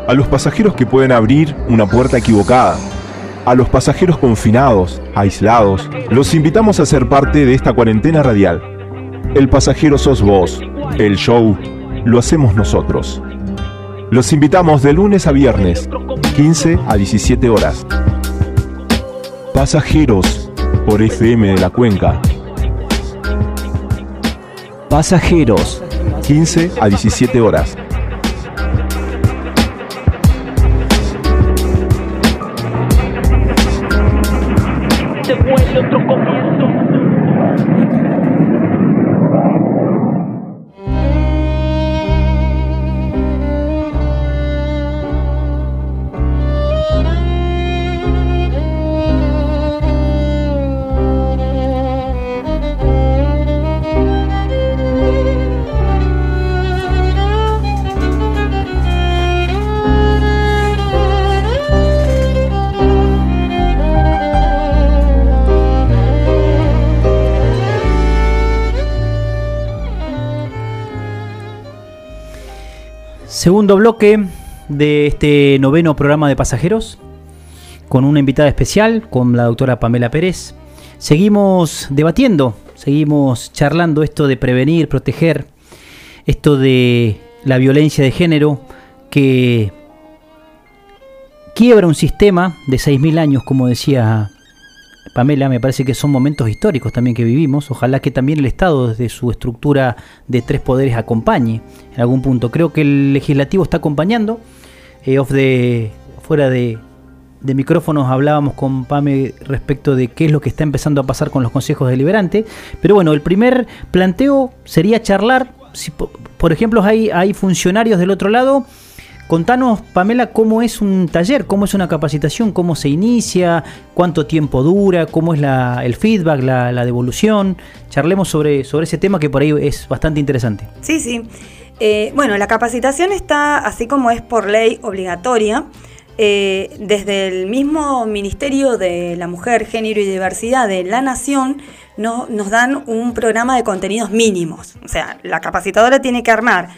A los pasajeros que pueden abrir una puerta equivocada. A los pasajeros confinados, aislados, los invitamos a ser parte de esta cuarentena radial. El pasajero sos vos. El show lo hacemos nosotros. Los invitamos de lunes a viernes, 15 a 17 horas. Pasajeros por FM de la Cuenca. Pasajeros. 15 a 17 horas. Segundo bloque de este noveno programa de pasajeros, con una invitada especial, con la doctora Pamela Pérez. Seguimos debatiendo, seguimos charlando esto de prevenir, proteger, esto de la violencia de género que quiebra un sistema de 6.000 años, como decía Pamela, me parece que son momentos históricos también que vivimos. Ojalá que también el Estado, desde su estructura de tres poderes, acompañe en algún punto. Creo que el legislativo está acompañando. Eh, off de, fuera de, micrófonos hablábamos con Pame respecto de qué es lo que está empezando a pasar con los consejos deliberantes. Pero bueno, el primer planteo sería charlar. Si, po- por ejemplo, hay, hay funcionarios del otro lado. Contanos, Pamela, cómo es un taller, cómo es una capacitación, cómo se inicia, cuánto tiempo dura, cómo es la- el feedback, la, devolución. Charlemos sobre, sobre ese tema que por ahí es bastante interesante. Sí, sí. Eh, bueno, la capacitación está, así como es por ley obligatoria, eh, desde el mismo Ministerio de la Mujer, Género y Diversidad de la Nación, no- nos dan un programa de contenidos mínimos. O sea, la capacitadora tiene que armar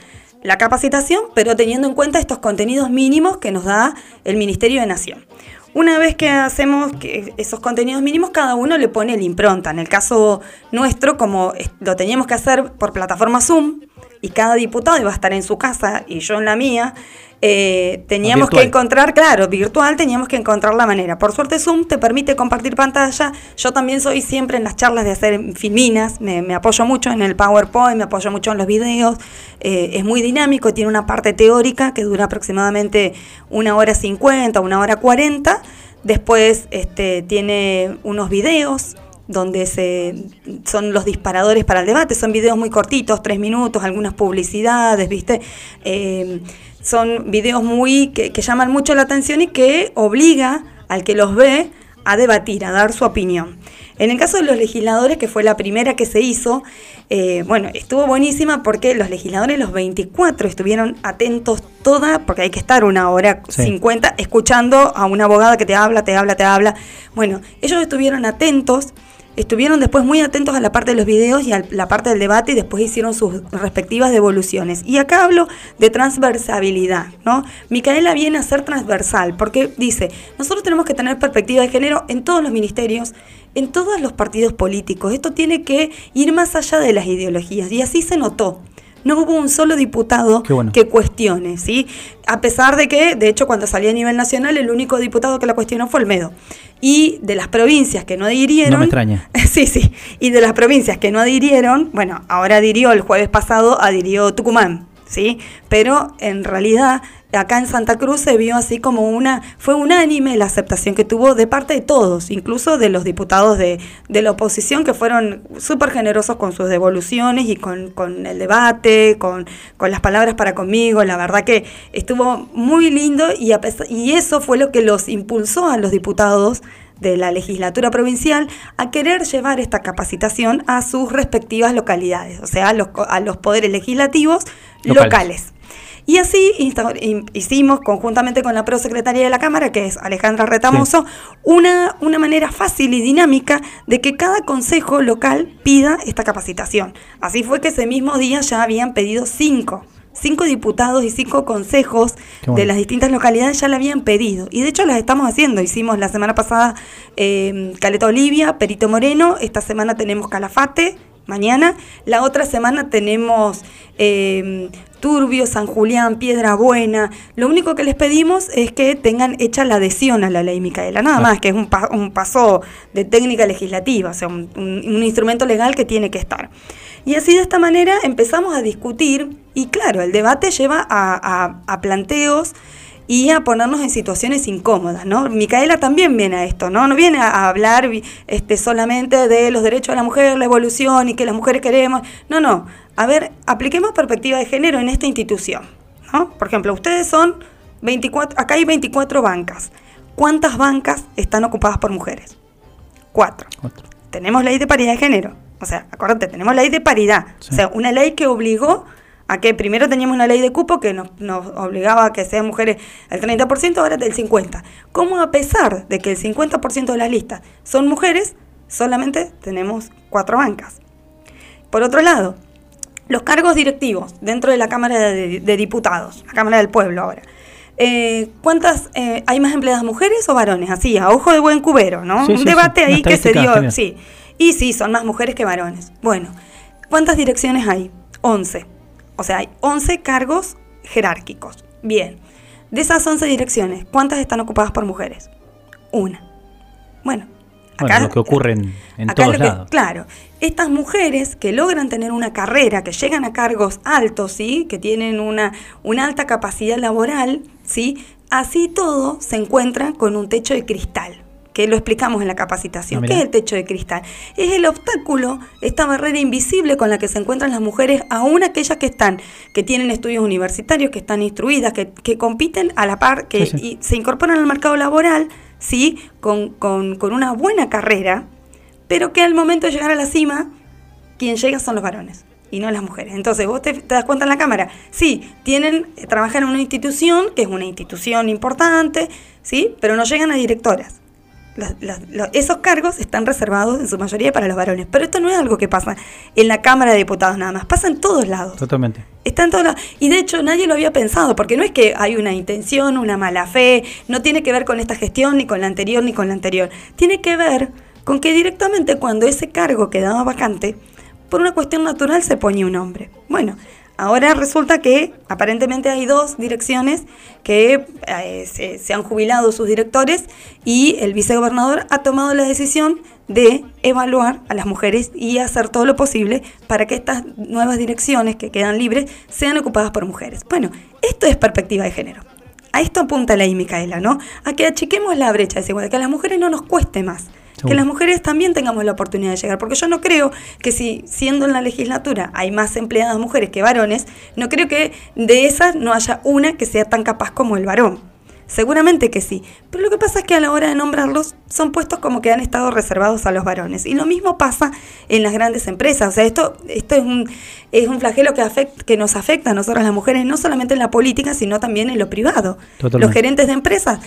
la capacitación, pero teniendo en cuenta estos contenidos mínimos que nos da el Ministerio de Nación. Una vez que hacemos esos contenidos mínimos, cada uno le pone la impronta. En el caso nuestro, como lo teníamos que hacer por plataforma Zoom, y cada diputado iba a estar en su casa y yo en la mía, eh, teníamos que encontrar, claro, virtual, teníamos que encontrar la manera. Por suerte Zoom te permite compartir pantalla. Yo también soy siempre en las charlas de hacer filminas, me, me apoyo mucho en el PowerPoint, me apoyo mucho en los videos. Eh, es muy dinámico, tiene una parte teórica que dura aproximadamente una hora cincuenta, una hora cuarenta. Después este, tiene unos videos donde se, son los disparadores para el debate. Son videos muy cortitos, tres minutos, algunas publicidades, ¿viste? Eh, son videos muy que, que llaman mucho la atención y que obliga al que los ve a debatir, a dar su opinión. En el caso de los legisladores, que fue la primera que se hizo, eh, bueno, estuvo buenísima porque los legisladores, los 24, estuvieron atentos toda, porque hay que estar una hora Sí. 50 escuchando a una abogada que te habla, te habla, te habla. Bueno, ellos estuvieron atentos, estuvieron después muy atentos a la parte de los videos y a la parte del debate y después hicieron sus respectivas devoluciones. Y acá hablo de transversabilidad, ¿no? Micaela viene a ser transversal porque dice, nosotros tenemos que tener perspectiva de género en todos los ministerios, en todos los partidos políticos. Esto tiene que ir más allá de las ideologías y así se notó. No hubo un solo diputado bueno. que cuestione, ¿sí? A pesar de que, de hecho, cuando salía a nivel nacional, el único diputado que la cuestionó fue Olmedo. Y de las provincias que no adhirieron... No me extraña. Sí, sí. Y de las provincias que no adhirieron, bueno, ahora adhirió el jueves pasado, adhirió Tucumán, ¿sí? Pero en realidad acá en Santa Cruz se vio así como una, fue unánime la aceptación que tuvo de parte de todos, incluso de los diputados de, de la oposición que fueron súper generosos con sus devoluciones y con, con el debate, con, con las palabras para conmigo. La verdad que estuvo muy lindo y, a pesar- y eso fue lo que los impulsó a los diputados de la legislatura provincial a querer llevar esta capacitación a sus respectivas localidades, o sea, a los, a los poderes legislativos Locales. locales. Y así hicimos, conjuntamente con la prosecretaría de la Cámara, que es Alejandra Retamoso, una, una manera fácil y dinámica de que cada consejo local pida esta capacitación. Así fue que ese mismo día ya habían pedido cinco. Cinco diputados y cinco consejos bueno. de las distintas localidades ya la habían pedido. Y de hecho las estamos haciendo. Hicimos la semana pasada eh, Caleta Olivia, Perito Moreno. Esta semana tenemos Calafate, mañana. La otra semana tenemos eh, Turbio, San Julián, Piedra Buena. Lo único que les pedimos es que tengan hecha la adhesión a la ley Micaela. Nada más, que es un, pa- un paso de técnica legislativa, o sea, un, un- un instrumento legal que tiene que estar. Y así de esta manera empezamos a discutir y claro, el debate lleva a, a- a planteos y a ponernos en situaciones incómodas, ¿no? Micaela también viene a esto, ¿no? No viene a, hablar este, solamente de los derechos de la mujer, la evolución y que las mujeres queremos. No, no. A ver, apliquemos perspectiva de género en esta institución, ¿no? Por ejemplo, ustedes son 24, acá hay 24 bancas. ¿Cuántas bancas están ocupadas por mujeres? Cuatro. Tenemos ley de paridad de género. O sea, acuérdate, tenemos ley de paridad. O sea, una ley que obligó a que primero teníamos una ley de cupo que nos, nos obligaba a que sean mujeres el 30%, ahora del 50%. ¿Cómo a pesar de que el 50% de las listas son mujeres, solamente tenemos cuatro bancas? Por otro lado, los cargos directivos dentro de la Cámara de, de Diputados, la Cámara del Pueblo ahora. Eh, ¿Cuántas eh, hay más empleadas mujeres o varones? Así, a ojo de buen cubero, ¿no? Sí, Un sí, debate sí, ahí que se dio. Sí. Y sí, son más mujeres que varones. Bueno, ¿cuántas direcciones hay? 11. O sea, hay 11 cargos jerárquicos. Bien. De esas 11 direcciones, ¿cuántas están ocupadas por mujeres? Una. Bueno, Bueno, lo que ocurre en, en Acá todos lo que- lados. claro, estas mujeres que logran tener una carrera, que llegan a cargos altos, ¿sí? que tienen una, una alta capacidad laboral, ¿sí? así todo se encuentran con un techo de cristal, que lo explicamos en la capacitación. Ah, ¿Qué es el techo de cristal? Es el obstáculo, esta barrera invisible con la que se encuentran las mujeres, aún aquellas que están, que tienen estudios universitarios, que están instruidas, que, que compiten a la par, que Sí, sí. y se incorporan al mercado laboral, ¿sí? Con, con, con una buena carrera, pero que al momento de llegar a la cima, quien llega son los varones y no las mujeres. Entonces, vos te, te das cuenta en la cámara, sí, tienen, eh, trabajan en una institución, que es una institución importante, sí, pero no llegan a directoras. Las- las- los- esos cargos están reservados en su mayoría para los varones. Pero esto no es algo que pasa en la Cámara de Diputados nada más, pasa en todos lados. Totalmente. Está en todos lados. Y de hecho nadie lo había pensado, porque no es que hay una intención, una mala fe, no tiene que ver con esta gestión, ni con la anterior, ni con la anterior. Tiene que ver con que directamente cuando ese cargo quedaba vacante, por una cuestión natural se ponía un hombre. Bueno, ahora resulta que aparentemente hay dos direcciones que eh, se, han jubilado sus directores y el vicegobernador ha tomado la decisión de evaluar a las mujeres y hacer todo lo posible para que estas nuevas direcciones que quedan libres sean ocupadas por mujeres. Bueno, esto es perspectiva de género. A esto apunta la ley Micaela, ¿no? A que achiquemos la brecha de desigualdad, que a las mujeres no nos cueste más. Que las mujeres también tengamos la oportunidad de llegar, porque yo no creo que si siendo en la legislatura hay más empleadas mujeres que varones, no creo que de esas no haya una que sea tan capaz como el varón. Seguramente que sí, pero lo que pasa es que a la hora de nombrarlos son puestos como que han estado reservados a los varones. Y lo mismo pasa en las grandes empresas. O sea, esto, esto es, un, es un flagelo que, afect- que nos afecta a nosotras las mujeres, no solamente en la política, sino también en lo privado. Totalmente. Los gerentes de empresas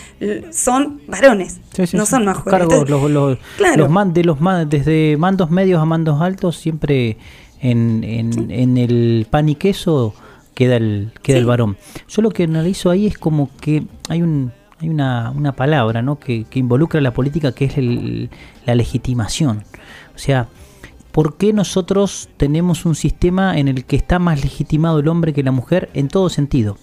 son varones, Sí, sí, no sí. son más jóvenes. cargos, Entonces, los, los- claro. los man- de los man- desde mandos medios a mandos altos, siempre en, en, en el pan y queso queda el queda el varón. Yo lo que analizo ahí es como que hay un hay una, una palabra ¿no? que, que involucra la política que es el- la legitimación. O sea, ¿por qué nosotros tenemos un sistema en el que está más legitimado el hombre que la mujer en todo sentido?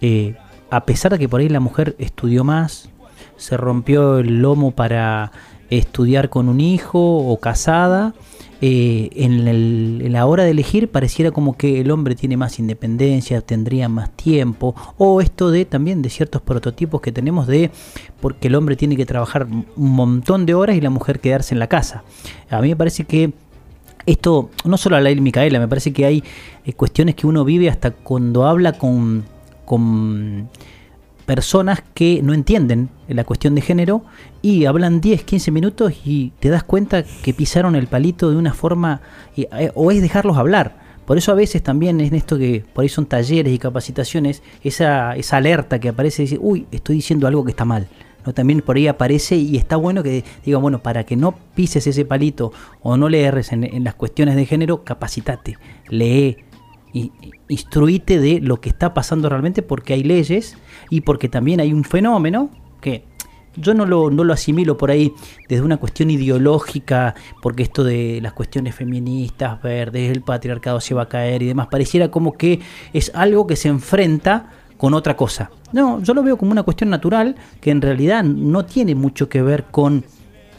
Eh, a pesar de que por ahí la mujer estudió más, se rompió el lomo para estudiar con un hijo o casada, eh, en, la hora de elegir pareciera como que el hombre tiene más independencia, tendría más tiempo, o esto de también de ciertos prototipos que tenemos de porque el hombre tiene que trabajar un montón de horas y la mujer quedarse en la casa. A mí me parece que esto, no solo a la Micaela, me parece que hay eh, cuestiones que uno vive hasta cuando habla con, con personas que no entienden la cuestión de género y hablan 10, 15 minutos y te das cuenta que pisaron el palito de una forma, eh, o es dejarlos hablar, Por eso a veces también en esto que por ahí son talleres y capacitaciones, esa, esa alerta que aparece y dice, uy, estoy diciendo algo que está mal. ¿no? También por ahí aparece y está bueno que diga, bueno, para que no pises ese palito o no le erres en, en las cuestiones de género, capacitate, lee, y, instruite de lo que está pasando realmente porque hay leyes y porque también hay un fenómeno que yo no lo, no lo asimilo por ahí desde una cuestión ideológica, porque esto de las cuestiones feministas, verdes, el patriarcado se va a caer y demás, pareciera como que es algo que se enfrenta con otra cosa. No, yo lo veo como una cuestión natural que en realidad no tiene mucho que ver con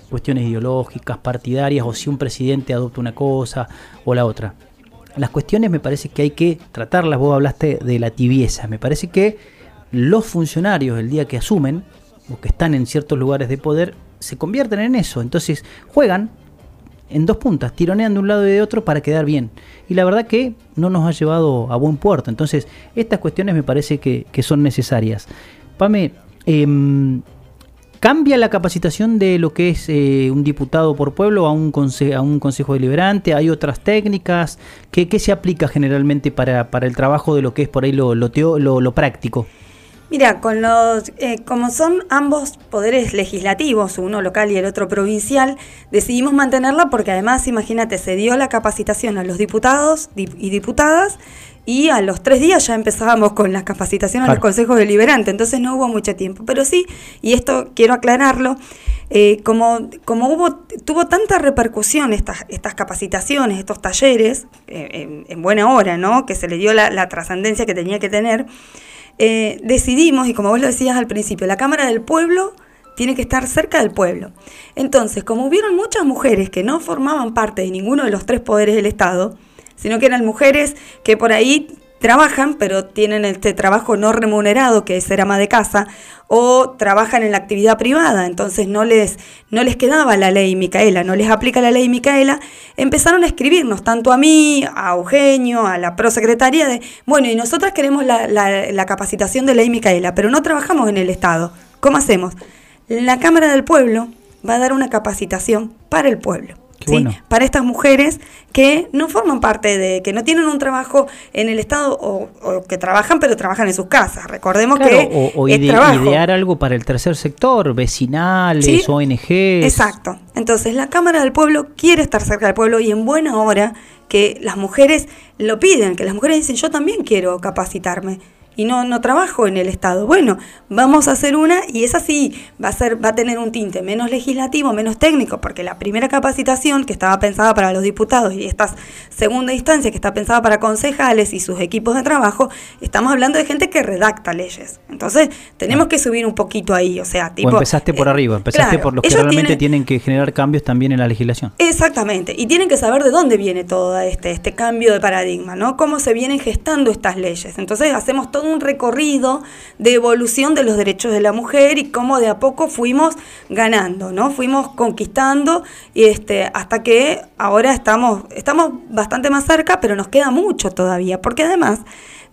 cuestiones ideológicas, partidarias, o si un presidente adopta una cosa o la otra. Las cuestiones me parece que hay que tratarlas, vos hablaste de la tibieza, me parece que los funcionarios el día que asumen, o que están en ciertos lugares de poder, se convierten en eso, entonces juegan en dos puntas, tironean de un lado y de otro para quedar bien. Y la verdad que no nos ha llevado a buen puerto. Entonces, estas cuestiones me parece que, son necesarias. Pame, eh, ¿Cambia la capacitación de lo que es eh, un diputado por pueblo a un, a un consejo deliberante? ¿Hay otras técnicas? ¿Qué, se aplica generalmente para, para, el trabajo de lo que es por ahí lo, lo, lo práctico? Mira, con los, eh, como son ambos poderes legislativos, uno local y el otro provincial, decidimos mantenerla porque además, imagínate, se dio la capacitación a los diputados y diputadas y a los tres días ya empezábamos con la capacitación a los consejos deliberantes, entonces no hubo mucho tiempo. Pero sí, y esto quiero aclararlo, eh, como, como hubo, tuvo tanta repercusión estas, estas capacitaciones, estos talleres, eh, en, en, buena hora, ¿no? que se le dio la, la trascendencia que tenía que tener, eh, decidimos, y como vos lo decías al principio, la Cámara del Pueblo tiene que estar cerca del pueblo. Entonces, como hubieron muchas mujeres que no formaban parte de ninguno de los tres poderes del Estado, sino que eran mujeres que por ahí trabajan, pero tienen este trabajo no remunerado, que es ser ama de casa, o trabajan en la actividad privada, entonces no les, no les quedaba la ley Micaela, no les aplica la ley Micaela, empezaron a escribirnos, tanto a mí, a Eugenio, a la prosecretaría, de, bueno, y nosotras queremos la, la, la capacitación de ley Micaela, pero no trabajamos en el Estado. ¿Cómo hacemos? La Cámara del Pueblo va a dar una capacitación para el pueblo. ¿Sí? Bueno. Para estas mujeres que no forman parte de, que no tienen un trabajo en el Estado o, o que trabajan, pero trabajan en sus casas. Recordemos claro, que o, o ide idear algo para el tercer sector, vecinales, ¿Sí? ONGs. Exacto. Entonces la Cámara del Pueblo quiere estar cerca del pueblo y en buena hora que las mujeres lo piden, que las mujeres dicen yo también quiero capacitarme y no, no trabajo en el Estado. Bueno, vamos a hacer una y esa sí va a ser, va a tener un tinte menos legislativo, menos técnico, porque la primera capacitación que estaba pensada para los diputados y esta segunda instancia que está pensada para concejales y sus equipos de trabajo, estamos hablando de gente que redacta leyes. Entonces, tenemos que subir un poquito ahí, o sea, tipo, o empezaste por eh, arriba, empezaste claro, por los que realmente tienen, tienen que generar cambios también en la legislación. Exactamente, y tienen que saber de dónde viene todo este este cambio de paradigma, ¿no? Cómo se vienen gestando estas leyes. Entonces, hacemos todo un recorrido de evolución de los derechos de la mujer y cómo de a poco fuimos ganando, ¿no? Fuimos conquistando y este, hasta que ahora estamos, estamos bastante más cerca, pero nos queda mucho todavía, porque además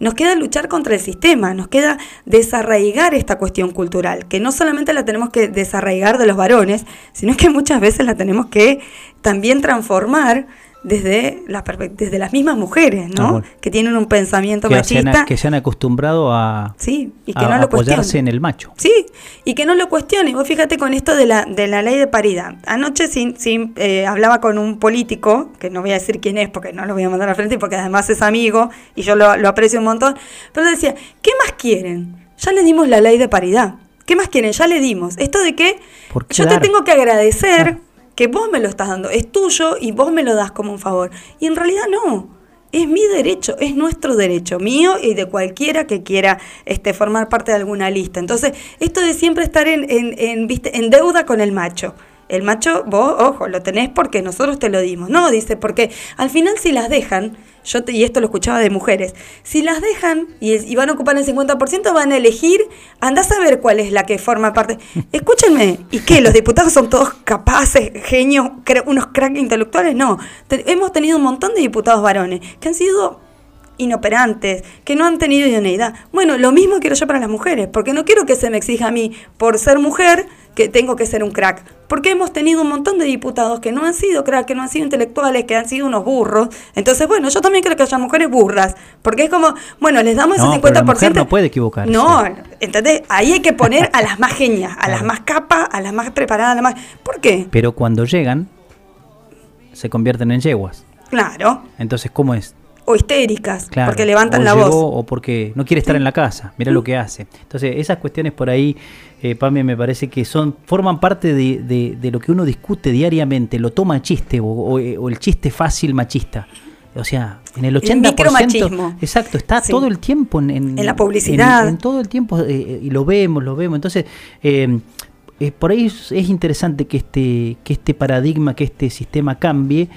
nos queda luchar contra el sistema, nos queda desarraigar esta cuestión cultural, que no solamente la tenemos que desarraigar de los varones, sino que muchas veces la tenemos que también transformar desde, la, desde las mismas mujeres, ¿no? Ah, bueno. Que tienen un pensamiento que machista. Se han, que se han acostumbrado a, sí, y que a no lo apoyarse en el macho. Sí, y que no lo cuestionen. Vos fíjate con esto de la, de la ley de paridad. Anoche sí, sí eh, hablaba con un político, que no voy a decir quién es porque no lo voy a mandar al frente, porque además es amigo y yo lo, lo aprecio un montón, pero decía, ¿qué más quieren? Ya les dimos la ley de paridad. ¿Qué más quieren? Ya le dimos. Esto de que yo te tengo que agradecer... Ah que vos me lo estás dando, es tuyo y vos me lo das como un favor. Y en realidad no, es mi derecho, es nuestro derecho, mío y de cualquiera que quiera este, formar parte de alguna lista. Entonces, esto de siempre estar en, en, en, ¿viste? en deuda con el macho. El macho, vos, ojo, lo tenés porque nosotros te lo dimos. No, dice, porque al final si las dejan, yo te, y esto lo escuchaba de mujeres, si las dejan y, y, van a ocupar el 50%, van a elegir, andás a ver cuál es la que forma parte. Escúchenme, ¿y qué? ¿Los diputados son todos capaces, genios, unos cracks intelectuales? No, te, hemos tenido un montón de diputados varones que han sido inoperantes, que no han tenido idoneidad. Bueno, lo mismo quiero yo para las mujeres, porque no quiero que se me exija a mí por ser mujer que tengo que ser un crack. porque hemos tenido un montón de diputados que no han sido crack, que no han sido intelectuales, que han sido unos burros. Entonces, bueno, yo también creo que haya mujeres burras, porque es como, bueno, les damos No, ese pero la 50%. mujer no puede equivocarse. No, ¿entendés? Ahí hay que poner a las más genias, a las más capas, a las más preparadas, a las más... ¿Por qué? Pero cuando llegan, se convierten en yeguas. Claro, Entonces, ¿cómo es? O histéricas, Claro, porque levantan la llegó voz. O porque no quiere estar en la casa. Mira lo que hace. Entonces, esas cuestiones por ahí, eh, Pame, me parece que son forman parte de, de- de lo que uno discute diariamente. Lo toma chiste o, o- o el chiste fácil machista. O sea, en el 80%. micromachismo. Exacto, está Sí. todo el tiempo en, en- En la publicidad. En, en todo el tiempo eh, y lo vemos, lo vemos. Entonces, eh, eh, por ahí es, es interesante que este, que este paradigma, que este sistema cambie,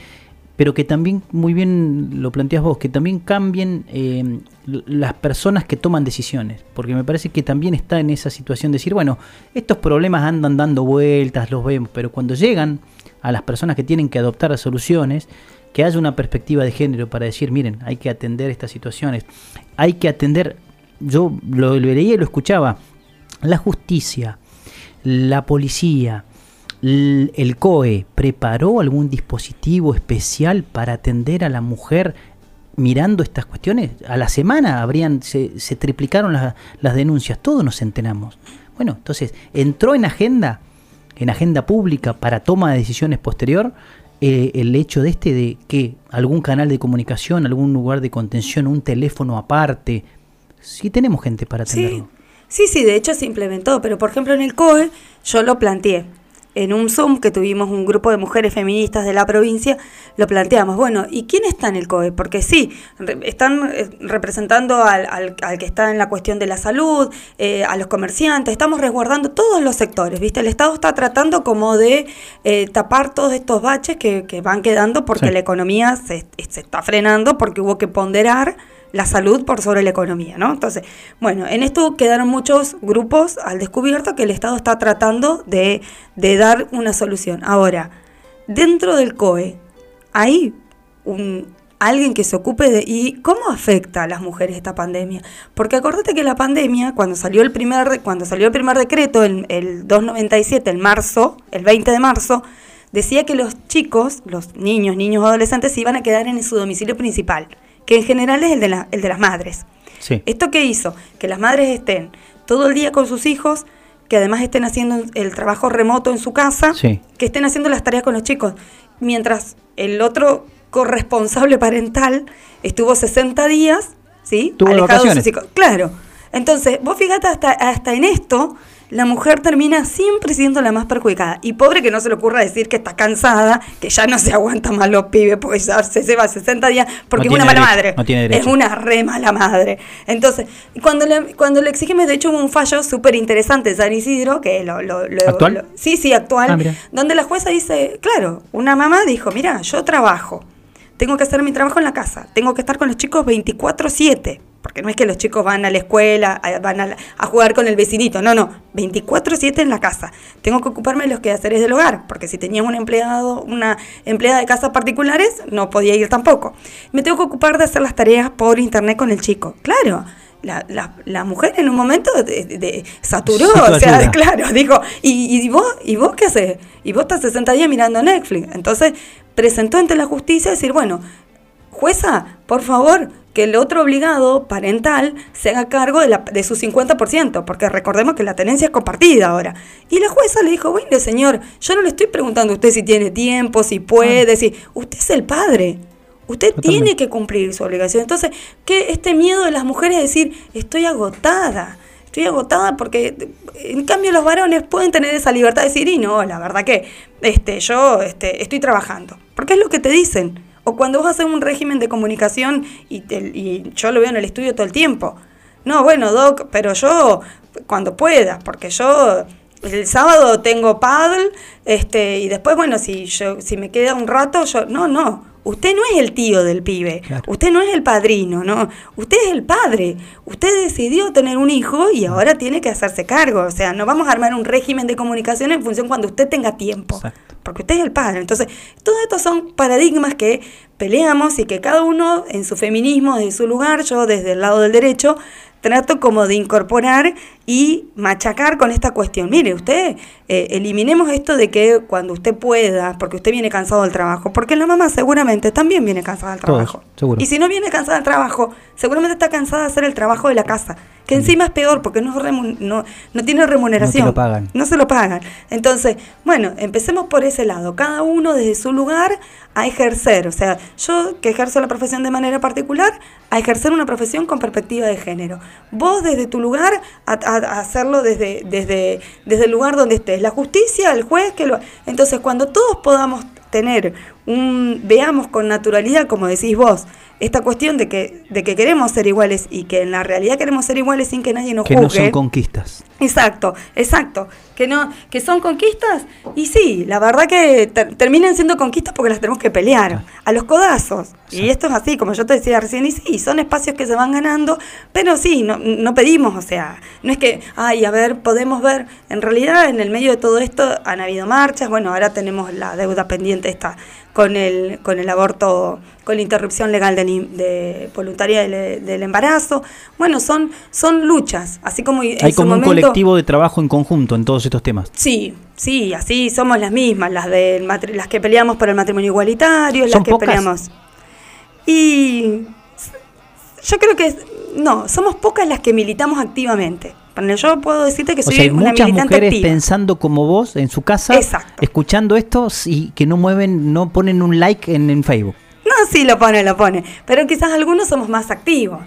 pero que también, muy bien lo planteas vos, que también cambien eh, las personas que toman decisiones, porque me parece que también está en esa situación de decir, bueno, estos problemas andan dando vueltas, los vemos, pero cuando llegan a las personas que tienen que adoptar soluciones, que haya una perspectiva de género para decir, miren, hay que atender estas situaciones, hay que atender, yo lo veía y lo escuchaba, la justicia, la policía, el COE, ¿preparó algún dispositivo especial para atender a la mujer mirando estas cuestiones? A la semana habrían, se, se triplicaron las, las denuncias, todos nos enteramos. Bueno, entonces, entró en agenda, en agenda pública para toma de decisiones posterior, eh, el hecho de este de que algún canal de comunicación, algún lugar de contención, un teléfono aparte, sí tenemos gente para atenderlo. Sí, sí, de hecho se implementó, pero por ejemplo en el COE yo lo planteé. En un Zoom que tuvimos un grupo de mujeres feministas de la provincia, lo planteamos. Bueno, ¿y quién está en el COE? Porque sí, re- están eh, representando al, al- al que está en la cuestión de la salud, eh, a los comerciantes, estamos resguardando todos los sectores, ¿viste? El Estado está tratando como de eh, tapar todos estos baches que, que van quedando porque Sí. la economía se, se está frenando, porque hubo que ponderar la salud por sobre la economía, ¿no? Entonces, bueno, en esto quedaron muchos grupos al descubierto que el Estado está tratando de, de dar una solución. Ahora, dentro del COE, hay un, alguien que se ocupe de... ¿Y cómo afecta a las mujeres esta pandemia? Porque acordate que la pandemia, cuando salió el primer, cuando salió el primer decreto, el, el 297, el marzo, el 20 de marzo, decía que los chicos, los niños, niños adolescentes, se iban a quedar en su domicilio principal, que en general es el de, la- el de las madres. Sí. ¿Esto qué hizo? Que las madres estén todo el día con sus hijos, que además estén haciendo el trabajo remoto en su casa, Sí. que estén haciendo las tareas con los chicos, mientras el otro corresponsable parental estuvo 60 días, ¿sí? Tuvo Alejado de vacaciones. sus hijos. Claro. Entonces, vos fíjate, hasta, hasta en esto, la mujer termina siempre siendo la más perjudicada. Y pobre que no se le ocurra decir que está cansada, que ya no se aguanta más los pibes, porque ya se lleva 60 días, porque No es una mala derecho, madre. no tiene derecho. Es una re mala madre. Entonces, cuando le, cuando le exigimos, de hecho, hubo un fallo súper interesante de San Isidro, que lo... lo- lo- ¿Actual? lo- sí, sí, actual, Ah, donde la jueza dice, claro, una mamá dijo, mira, yo trabajo, tengo que hacer mi trabajo en la casa, tengo que estar con los chicos 24/7, porque no es que los chicos van a la escuela, a- van a, jugar con el vecinito, no, no, 24/7 en la casa. Tengo que ocuparme de los quehaceres del hogar, porque si tenía un empleado, una empleada de casas particulares, no podía ir tampoco. Me tengo que ocupar de hacer las tareas por internet con el chico. Claro, la, la, la mujer en un momento de, de- de- saturó, Sí, o sea, ayuda. claro, dijo, ¿y, y vos, ¿y vos qué haces? Y vos estás 60 días mirando Netflix. Entonces presentó ante la justicia decir, bueno, jueza, por favor, que el otro obligado parental se haga cargo de, la, de su 50%, porque recordemos que la tenencia es compartida ahora. Y la jueza le dijo, bueno, señor, yo no le estoy preguntando a usted si tiene tiempo, si puede, si usted es el padre. Usted tiene que cumplir su obligación. Entonces, que este miedo de las mujeres es decir, estoy agotada, estoy agotada porque en cambio los varones pueden tener esa libertad de decir, y no, la verdad que este, yo este, estoy trabajando. Porque es lo que te dicen. O cuando vos haces un régimen de comunicación y, te- y yo lo veo en el estudio todo el tiempo. No, bueno, Doc, pero yo cuando pueda, porque yo el sábado tengo paddle, este, y después, bueno, si yo, si me queda un rato, yo, no, no. Usted no es el tío del pibe, usted no es el padrino, no, usted es el padre. Usted decidió tener un hijo y ahora tiene que hacerse cargo. O sea, no vamos a armar un régimen de comunicación en función cuando usted tenga tiempo. Porque usted es el padre. Entonces, todos estos son paradigmas que peleamos y que cada uno en su feminismo, desde su lugar, yo desde el lado del derecho, trato como de incorporar y machacar con esta cuestión. Mire, usted, eh, eliminemos esto de que cuando usted pueda, porque usted viene cansado del trabajo, porque la mamá seguramente también viene cansada del Todos, trabajo. seguro. Y si no viene cansada del trabajo, seguramente está cansada de hacer el trabajo de la casa, que encima es peor porque no, no, no tiene remuneración. No te lo pagan. No se lo pagan. Entonces, bueno, empecemos por ese lado. Cada uno desde su lugar a ejercer. O sea, yo que ejerzo la profesión de manera particular, a ejercer una profesión con perspectiva de género. Vos desde tu lugar a, hacerlo desde, desde, desde el lugar donde estés. La justicia, el juez, que lo... Entonces, cuando todos podamos tener un... veamos con naturalidad, como decís vos, esta cuestión de que, de que queremos ser iguales y que en la realidad queremos ser iguales sin que nadie nos Que juzgue. no son conquistas. Exacto, exacto. Que no, que son conquistas y sí, la verdad que ter- terminan siendo conquistas porque las tenemos que pelear a los codazos. Y esto es así, como yo te decía recién, y sí, son espacios que se van ganando, pero sí, no, no pedimos, o sea, no es que, ay, a ver, podemos ver, en realidad en el medio de todo esto han habido marchas, bueno, ahora tenemos la deuda pendiente esta con el, con el aborto, con la interrupción legal im- de, voluntaria del, del embarazo. Bueno, son, son luchas, así como en Hay su como un momento- colectivo de trabajo en conjunto en todos estos temas. Sí, sí, así somos las mismas, las del las que peleamos por el matrimonio igualitario, las ¿Son que pocas? peleamos. Y yo creo que no, somos pocas las que militamos activamente. Yo puedo decirte que O soy sea, hay una muchas militante mujeres activa. pensando como vos en su casa, escuchando esto y que no mueven, no ponen un like en, en Facebook. No, sí, lo pone, lo pone. Pero quizás algunos somos más activos.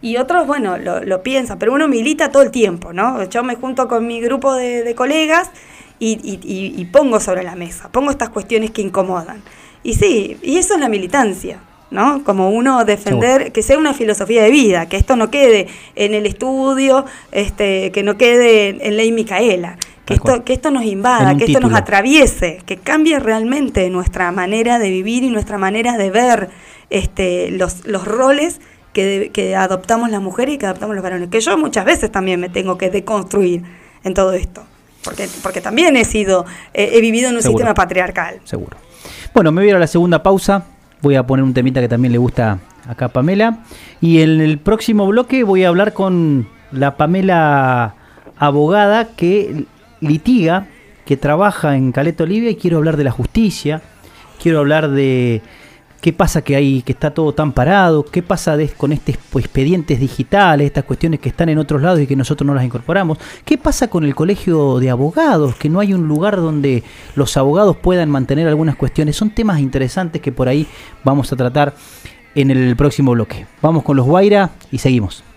Y otros, bueno, lo, lo piensan. Pero uno milita todo el tiempo, ¿no? Yo me junto con mi grupo de, de colegas y, y- y- y pongo sobre la mesa, pongo estas cuestiones que incomodan. Y sí, y eso es la militancia, ¿no? Como uno defender, que sea una filosofía de vida, que esto no quede en el estudio, este, que no quede en ley Micaela. Que esto, que esto nos invada, que esto nos atraviese, que cambie realmente nuestra manera de vivir y nuestra manera de ver este, los, los roles que, que adoptamos las mujeres y que adoptamos los varones. Que yo muchas veces también me tengo que deconstruir en todo esto. Porque, porque también he sido, eh, he vivido en un Seguro. sistema patriarcal. Seguro. Bueno, me voy a ir a la segunda pausa. Voy a poner un temita que también le gusta acá a Pamela. Y en el próximo bloque voy a hablar con la Pamela abogada que litiga, que trabaja en Caleta Olivia y quiero hablar de la justicia. Quiero hablar de qué pasa que hay que está todo tan parado, qué pasa con estos expedientes digitales, estas cuestiones que están en otros lados y que nosotros no las incorporamos. ¿Qué pasa con el colegio de abogados? Que no hay un lugar donde los abogados puedan mantener algunas cuestiones. Son temas interesantes que por ahí vamos a tratar en el próximo bloque. Vamos con los Guaira y seguimos.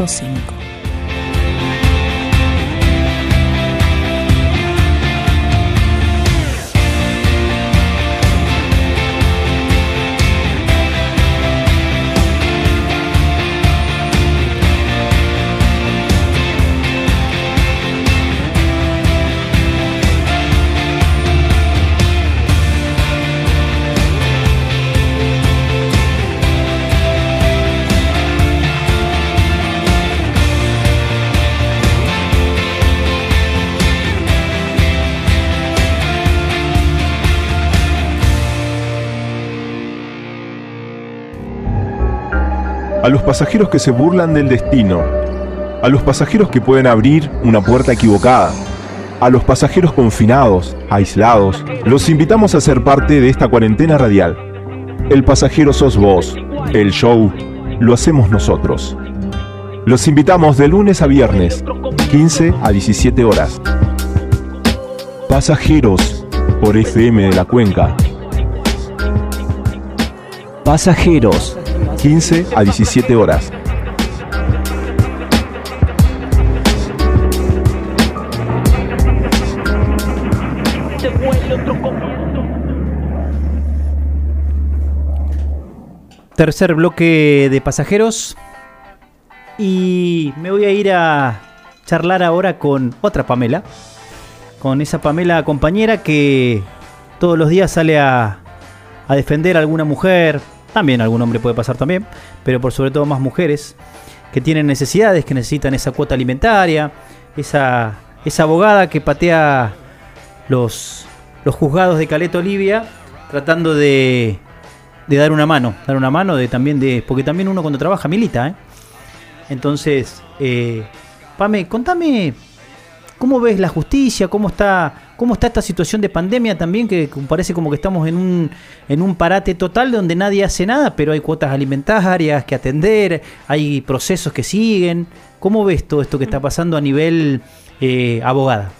107.5. los pasajeros que se burlan del destino, a los pasajeros que pueden abrir una puerta equivocada, a los pasajeros confinados, aislados, los invitamos a ser parte de esta cuarentena radial. El pasajero sos vos, el show lo hacemos nosotros. Los invitamos de lunes a viernes, 15 a 17 horas. Pasajeros por FM de la Cuenca. Pasajeros 15 a 17 horas. Tercer bloque de pasajeros. Y me voy a ir a charlar ahora con otra Pamela. Con esa Pamela compañera que todos los días sale a, a defender a alguna mujer, también algún hombre puede pasar también, pero por sobre todo más mujeres que tienen necesidades, que necesitan esa cuota alimentaria, esa, esa abogada que patea los, los juzgados de Caleta Olivia tratando de, de dar una mano, dar una mano de también de, porque también uno cuando trabaja milita, ¿eh? Entonces, eh, Pame, contame cómo ves la justicia, cómo está cómo está esta situación de pandemia también, que parece como que estamos en un, en un parate total donde nadie hace nada, pero hay cuotas alimentarias que atender, hay procesos que siguen. ¿Cómo ves todo esto que está pasando a nivel eh, abogada?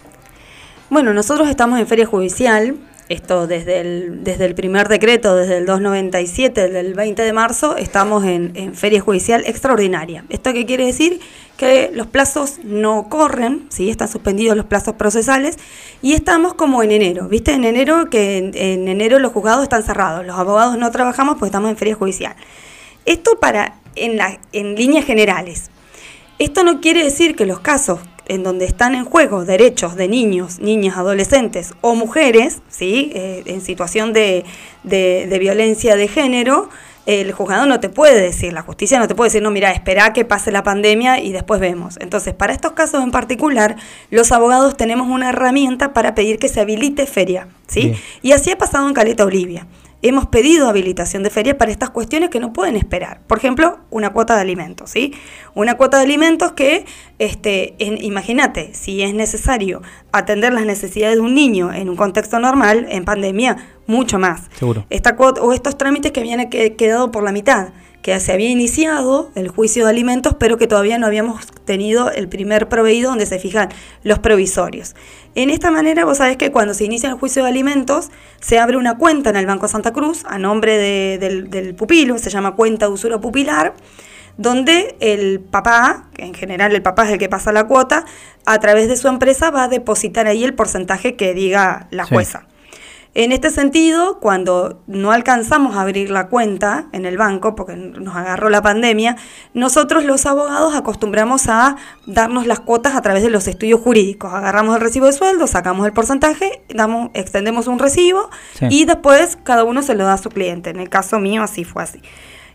Bueno, nosotros estamos en feria judicial, esto desde el, desde el primer decreto, desde el 297 del 20 de marzo, estamos en, en feria judicial extraordinaria. ¿Esto qué quiere decir? Que los plazos no corren, ¿sí? están suspendidos los plazos procesales y estamos como en enero, ¿viste? En enero, que en, en enero los juzgados están cerrados, los abogados no trabajamos porque estamos en feria judicial. Esto para, en, la, en líneas generales. Esto no quiere decir que los casos en donde están en juego derechos de niños, niñas, adolescentes o mujeres, ¿sí? Eh, en situación de, de, de, violencia de género, el juzgado no te puede decir, la justicia no te puede decir, no, mira, espera que pase la pandemia y después vemos. Entonces, para estos casos en particular, los abogados tenemos una herramienta para pedir que se habilite feria, ¿sí? Bien. Y así ha pasado en Caleta Olivia hemos pedido habilitación de feria para estas cuestiones que no pueden esperar. Por ejemplo, una cuota de alimentos, ¿sí? Una cuota de alimentos que, este, imagínate, si es necesario atender las necesidades de un niño en un contexto normal, en pandemia, mucho más. Seguro. Esta cuota, o estos trámites que habían quedado por la mitad que se había iniciado el juicio de alimentos, pero que todavía no habíamos tenido el primer proveído donde se fijan los provisorios. En esta manera, vos sabés que cuando se inicia el juicio de alimentos, se abre una cuenta en el Banco Santa Cruz a nombre de, del, del pupilo, se llama cuenta de usura pupilar, donde el papá, que en general el papá es el que pasa la cuota, a través de su empresa va a depositar ahí el porcentaje que diga la jueza. Sí. En este sentido, cuando no alcanzamos a abrir la cuenta en el banco, porque nos agarró la pandemia, nosotros los abogados acostumbramos a darnos las cuotas a través de los estudios jurídicos. Agarramos el recibo de sueldo, sacamos el porcentaje, damos, extendemos un recibo sí. y después cada uno se lo da a su cliente. En el caso mío así fue así.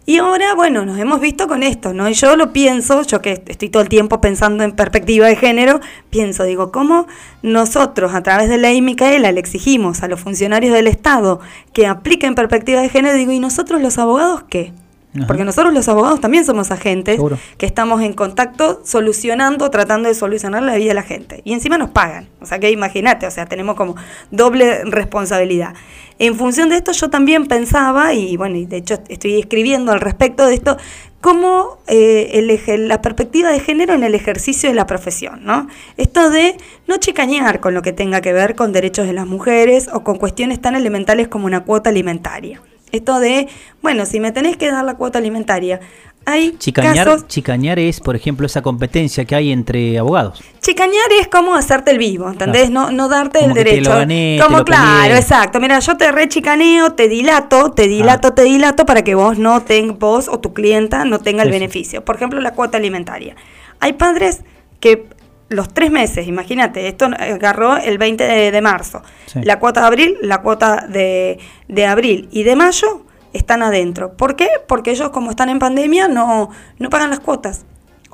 Y ahora, bueno, nos hemos visto con esto, ¿no? Y yo lo pienso, yo que estoy todo el tiempo pensando en perspectiva de género, pienso, digo, ¿cómo nosotros a través de ley Micaela le exigimos a los funcionarios del Estado que apliquen perspectiva de género? Digo, ¿y nosotros los abogados qué? Ajá. Porque nosotros los abogados también somos agentes Seguro. que estamos en contacto solucionando, tratando de solucionar la vida de la gente. Y encima nos pagan. O sea que imagínate, o sea, tenemos como doble responsabilidad. En función de esto yo también pensaba, y bueno, y de hecho estoy escribiendo al respecto de esto, cómo eh, el, la perspectiva de género en el ejercicio de la profesión, ¿no? Esto de no chicañar con lo que tenga que ver con derechos de las mujeres o con cuestiones tan elementales como una cuota alimentaria. Esto de, bueno, si me tenés que dar la cuota alimentaria, hay Chicañar, casos... chicañar es, por ejemplo, esa competencia que hay entre abogados. Chicañar es como hacerte el vivo, ¿entendés? No, no darte Como el que te derecho. lo gané, como te lo claro, peleé. exacto. Mira, yo te rechicaneo, te dilato, te dilato, te dilato para que vos no tengas, vos o tu clienta no tenga el Sí, beneficio. Por ejemplo, la cuota alimentaria. Hay padres que los tres meses, imagínate, esto agarró el 20 de, de marzo. Sí. La cuota de abril, la cuota de, de abril y de mayo están adentro. ¿Por qué? Porque ellos como están en pandemia no, no pagan las cuotas.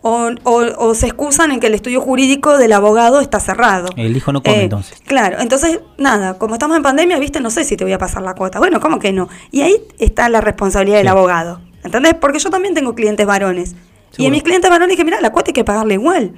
O, o- o se excusan en que el estudio jurídico del abogado está cerrado. El hijo no come Eh, entonces. Claro, entonces, nada, como estamos en pandemia, viste, no sé si te voy a pasar la cuota. Bueno, ¿cómo que no? Y ahí está la responsabilidad del abogado. ¿Entendés? Porque yo también tengo clientes varones. Y a mis clientes varones dije, mira, la cuota hay que pagarla igual.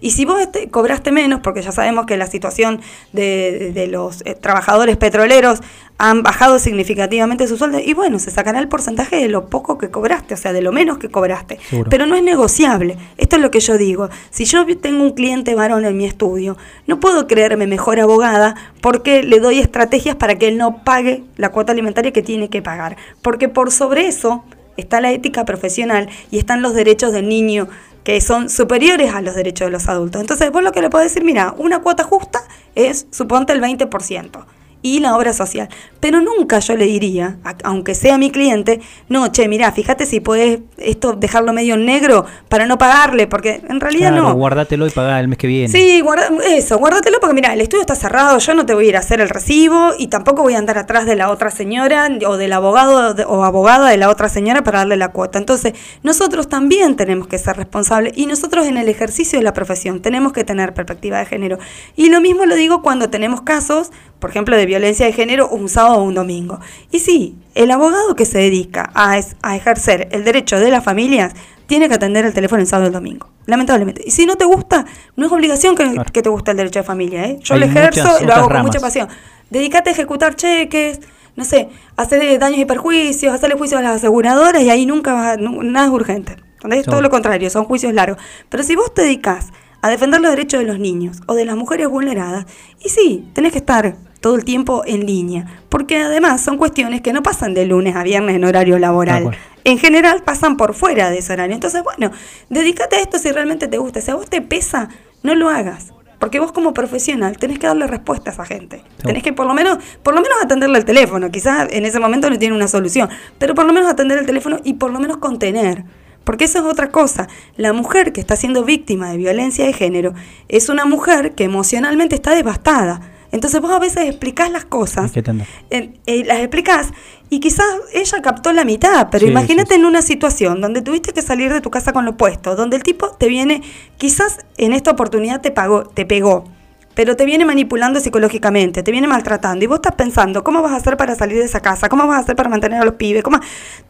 Y si vos cobraste menos, porque ya sabemos que la situación de, de- de los eh, trabajadores petroleros han bajado significativamente su sueldo, y bueno, se sacará el porcentaje de lo poco que cobraste, o sea, de lo menos que cobraste. Seguro. Pero no es negociable. Esto es lo que yo digo. Si yo tengo un cliente varón en mi estudio, no puedo creerme mejor abogada porque le doy estrategias para que él no pague la cuota alimentaria que tiene que pagar. Porque por sobre eso está la ética profesional y están los derechos del niño que son superiores a los derechos de los adultos. Entonces, vos lo que le podés decir, mira, una cuota justa es, suponte, el 20% y la obra social. Pero nunca yo le diría, aunque sea mi cliente, no, che, mira, fíjate si podés esto dejarlo medio en negro para no pagarle, porque en realidad Claro, no. guardátelo y pagá el mes que viene. Sí, guarda, eso, guárdatelo porque mira, el estudio está cerrado, yo no te voy a ir a hacer el recibo y tampoco voy a andar atrás de la otra señora o del abogado o abogada de la otra señora para darle la cuota. Entonces, nosotros también tenemos que ser responsables y nosotros en el ejercicio de la profesión tenemos que tener perspectiva de género. Y lo mismo lo digo cuando tenemos casos, por ejemplo, de violencia de género un sábado o un domingo. Y sí, el abogado que se dedica a, es- a ejercer el derecho de las familias tiene que atender el teléfono el sábado y el domingo. Lamentablemente. Y si no te gusta, no es obligación que, que te guste el derecho de familia. ¿eh? Yo Hay lo ejerzo, muchas lo hago con ramas. mucha pasión. Dedícate a ejecutar cheques, no sé, hacer daños y perjuicios, hacerle juicios a las aseguradoras y ahí nunca vas a- nu- nada es urgente. ¿entendés? Todo Seguro. lo contrario, son juicios largos. Pero si vos te dedicas a defender los derechos de los niños o de las mujeres vulneradas, y sí, tenés que estar todo el tiempo en línea, porque además son cuestiones que no pasan de lunes a viernes en horario laboral. En general pasan por fuera de ese horario. Entonces, bueno, dedícate a esto si realmente te gusta. Si a vos te pesa, no lo hagas. Porque vos como profesional tenés que darle respuesta a esa gente. Tenés que por lo menos, por lo menos atenderle el teléfono. Quizás en ese momento no tiene una solución, pero por lo menos atender el teléfono y por lo menos contener. Porque eso es otra cosa. La mujer que está siendo víctima de violencia de género es una mujer que emocionalmente está devastada. Entonces vos a veces explicás las cosas eh, eh, las explicás y quizás ella captó la mitad, pero Sí, imagínate en una situación donde tuviste que salir de tu casa con lo puesto, donde el tipo te viene, quizás en esta oportunidad te pagó, te pegó, pero te viene manipulando psicológicamente, te viene maltratando y vos estás pensando, ¿cómo vas a hacer para salir de esa casa? ¿Cómo vas a hacer para mantener a los pibes? ¿Cómo?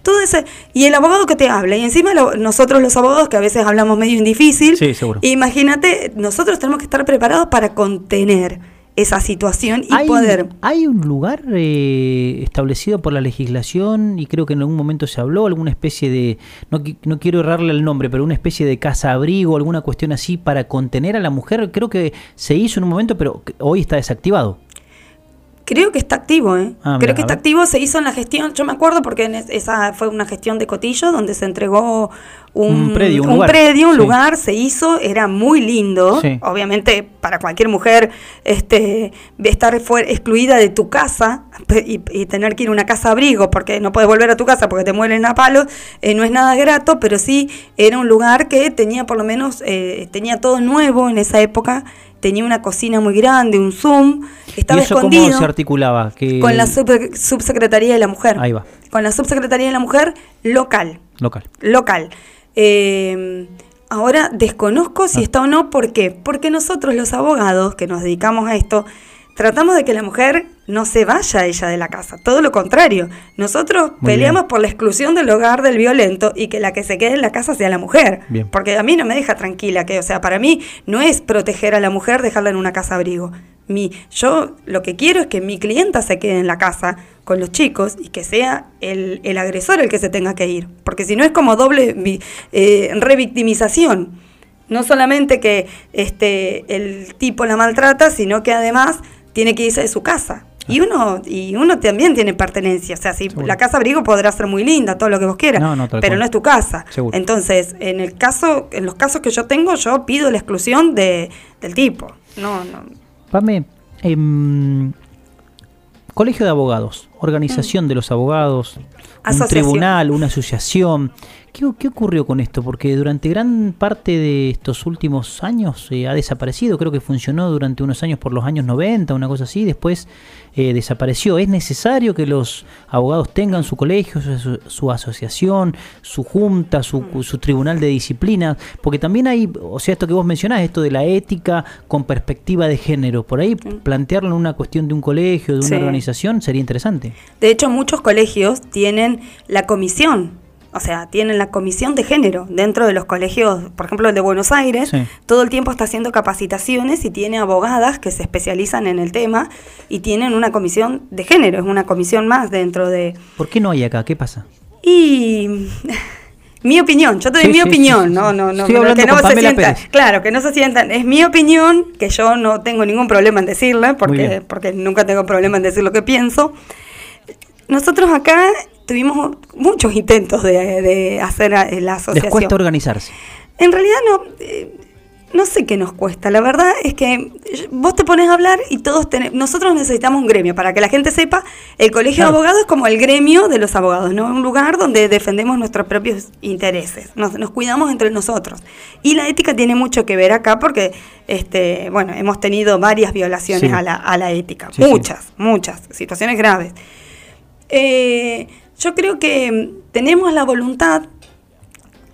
Todo ese y el abogado que te habla y encima lo- nosotros los abogados que a veces hablamos medio indifícil, Sí, seguro. imagínate, nosotros tenemos que estar preparados para contener esa situación y ¿Hay, poder ¿Hay un lugar eh, establecido por la legislación y creo que en algún momento se habló, alguna especie de, no, no quiero errarle el nombre, pero una especie de casa-abrigo, alguna cuestión así para contener a la mujer? Creo que se hizo en un momento, pero hoy está desactivado. Creo que está activo, ¿eh? Ah, Creo mira, que está ver. activo, se hizo en la gestión, yo me acuerdo porque en es- esa fue una gestión de Cotillo donde se entregó un, Un predio, un lugar. predio, un Sí. lugar, se hizo, era muy lindo, Sí. obviamente para cualquier mujer este estar fuera, excluida de tu casa y, y tener que ir a una casa abrigo porque no puedes volver a tu casa porque te mueren a palos, eh, no es nada grato, pero sí era un lugar que tenía por lo menos, eh, tenía todo nuevo en esa época, tenía una cocina muy grande, un Zoom, estaba ¿Y eso escondido cómo se articulaba? Con la sub- subsecretaría de la mujer. Ahí va, Con la subsecretaría de la mujer local. local. Local. Eh, ahora desconozco Ah. si está o no, ¿por qué? Porque nosotros los abogados que nos dedicamos a esto, tratamos de que la mujer no se vaya ella de la casa, todo lo contrario. Nosotros Muy peleamos bien. por la exclusión del hogar del violento y que la que se quede en la casa sea la mujer. Bien. Porque a mí no me deja tranquila que, o sea, para mí no es proteger a la mujer, dejarla en una casa abrigo. Mi, yo lo que quiero es que mi clienta se quede en la casa con los chicos y que sea el, el agresor el que se tenga que ir. Porque si no es como doble eh, revictimización. No solamente que este, el tipo la maltrata, sino que además tiene que irse de su casa. Y uno y uno también tiene pertenencia. O sea, si la casa abrigo podrá ser muy linda, todo lo que vos quieras, No, no, pero no es tu casa. Seguro. Entonces, en el caso, en los casos que yo tengo, yo pido la exclusión de, del tipo. No, no. Pame, em, Colegio de Abogados, Organización de los Abogados, un tribunal, una asociación. ¿Qué, qué ocurrió con esto? Porque durante gran parte de estos últimos años eh, ha desaparecido. Creo que funcionó durante unos años por los años 90, una cosa así. Después eh, desapareció. ¿Es necesario que los abogados tengan su colegio, su, asociación, su junta, su, su tribunal de disciplina? Porque también hay, o sea, esto que vos mencionás, esto de la ética con perspectiva de género. Por ahí plantearlo en una cuestión de un colegio, de una Sí. organización, sería interesante. De hecho, muchos colegios tienen la comisión, o sea, tienen la comisión de género dentro de los colegios, por ejemplo, el de Buenos Aires, Sí. todo el tiempo está haciendo capacitaciones y tiene abogadas que se especializan en el tema y tienen una comisión de género, es una comisión más dentro de... ¿Por qué no hay acá? ¿Qué pasa? Y mi opinión, yo te doy Sí, mi sí, opinión, no, no, no, que no se Pamela sientan, Pérez. claro, que no se sientan, es mi opinión, que yo no tengo ningún problema en decirla, porque, porque nunca tengo problema en decir lo que pienso. Nosotros acá tuvimos muchos intentos de, de hacer la Les asociación. cuesta organizarse. En realidad no, eh, no sé qué nos cuesta. La verdad es que vos te pones a hablar y todos tenemos, nosotros necesitamos un gremio. Para que la gente sepa, el colegio Claro. de abogados es como el gremio de los abogados, ¿no? Un lugar donde defendemos nuestros propios intereses. Nos, nos cuidamos entre nosotros. Y la ética tiene mucho que ver acá porque, este, bueno, hemos tenido varias violaciones Sí. a, la, a la ética. Sí, sí. muchas, muchas. Situaciones graves. Eh, yo creo que mm, tenemos la voluntad,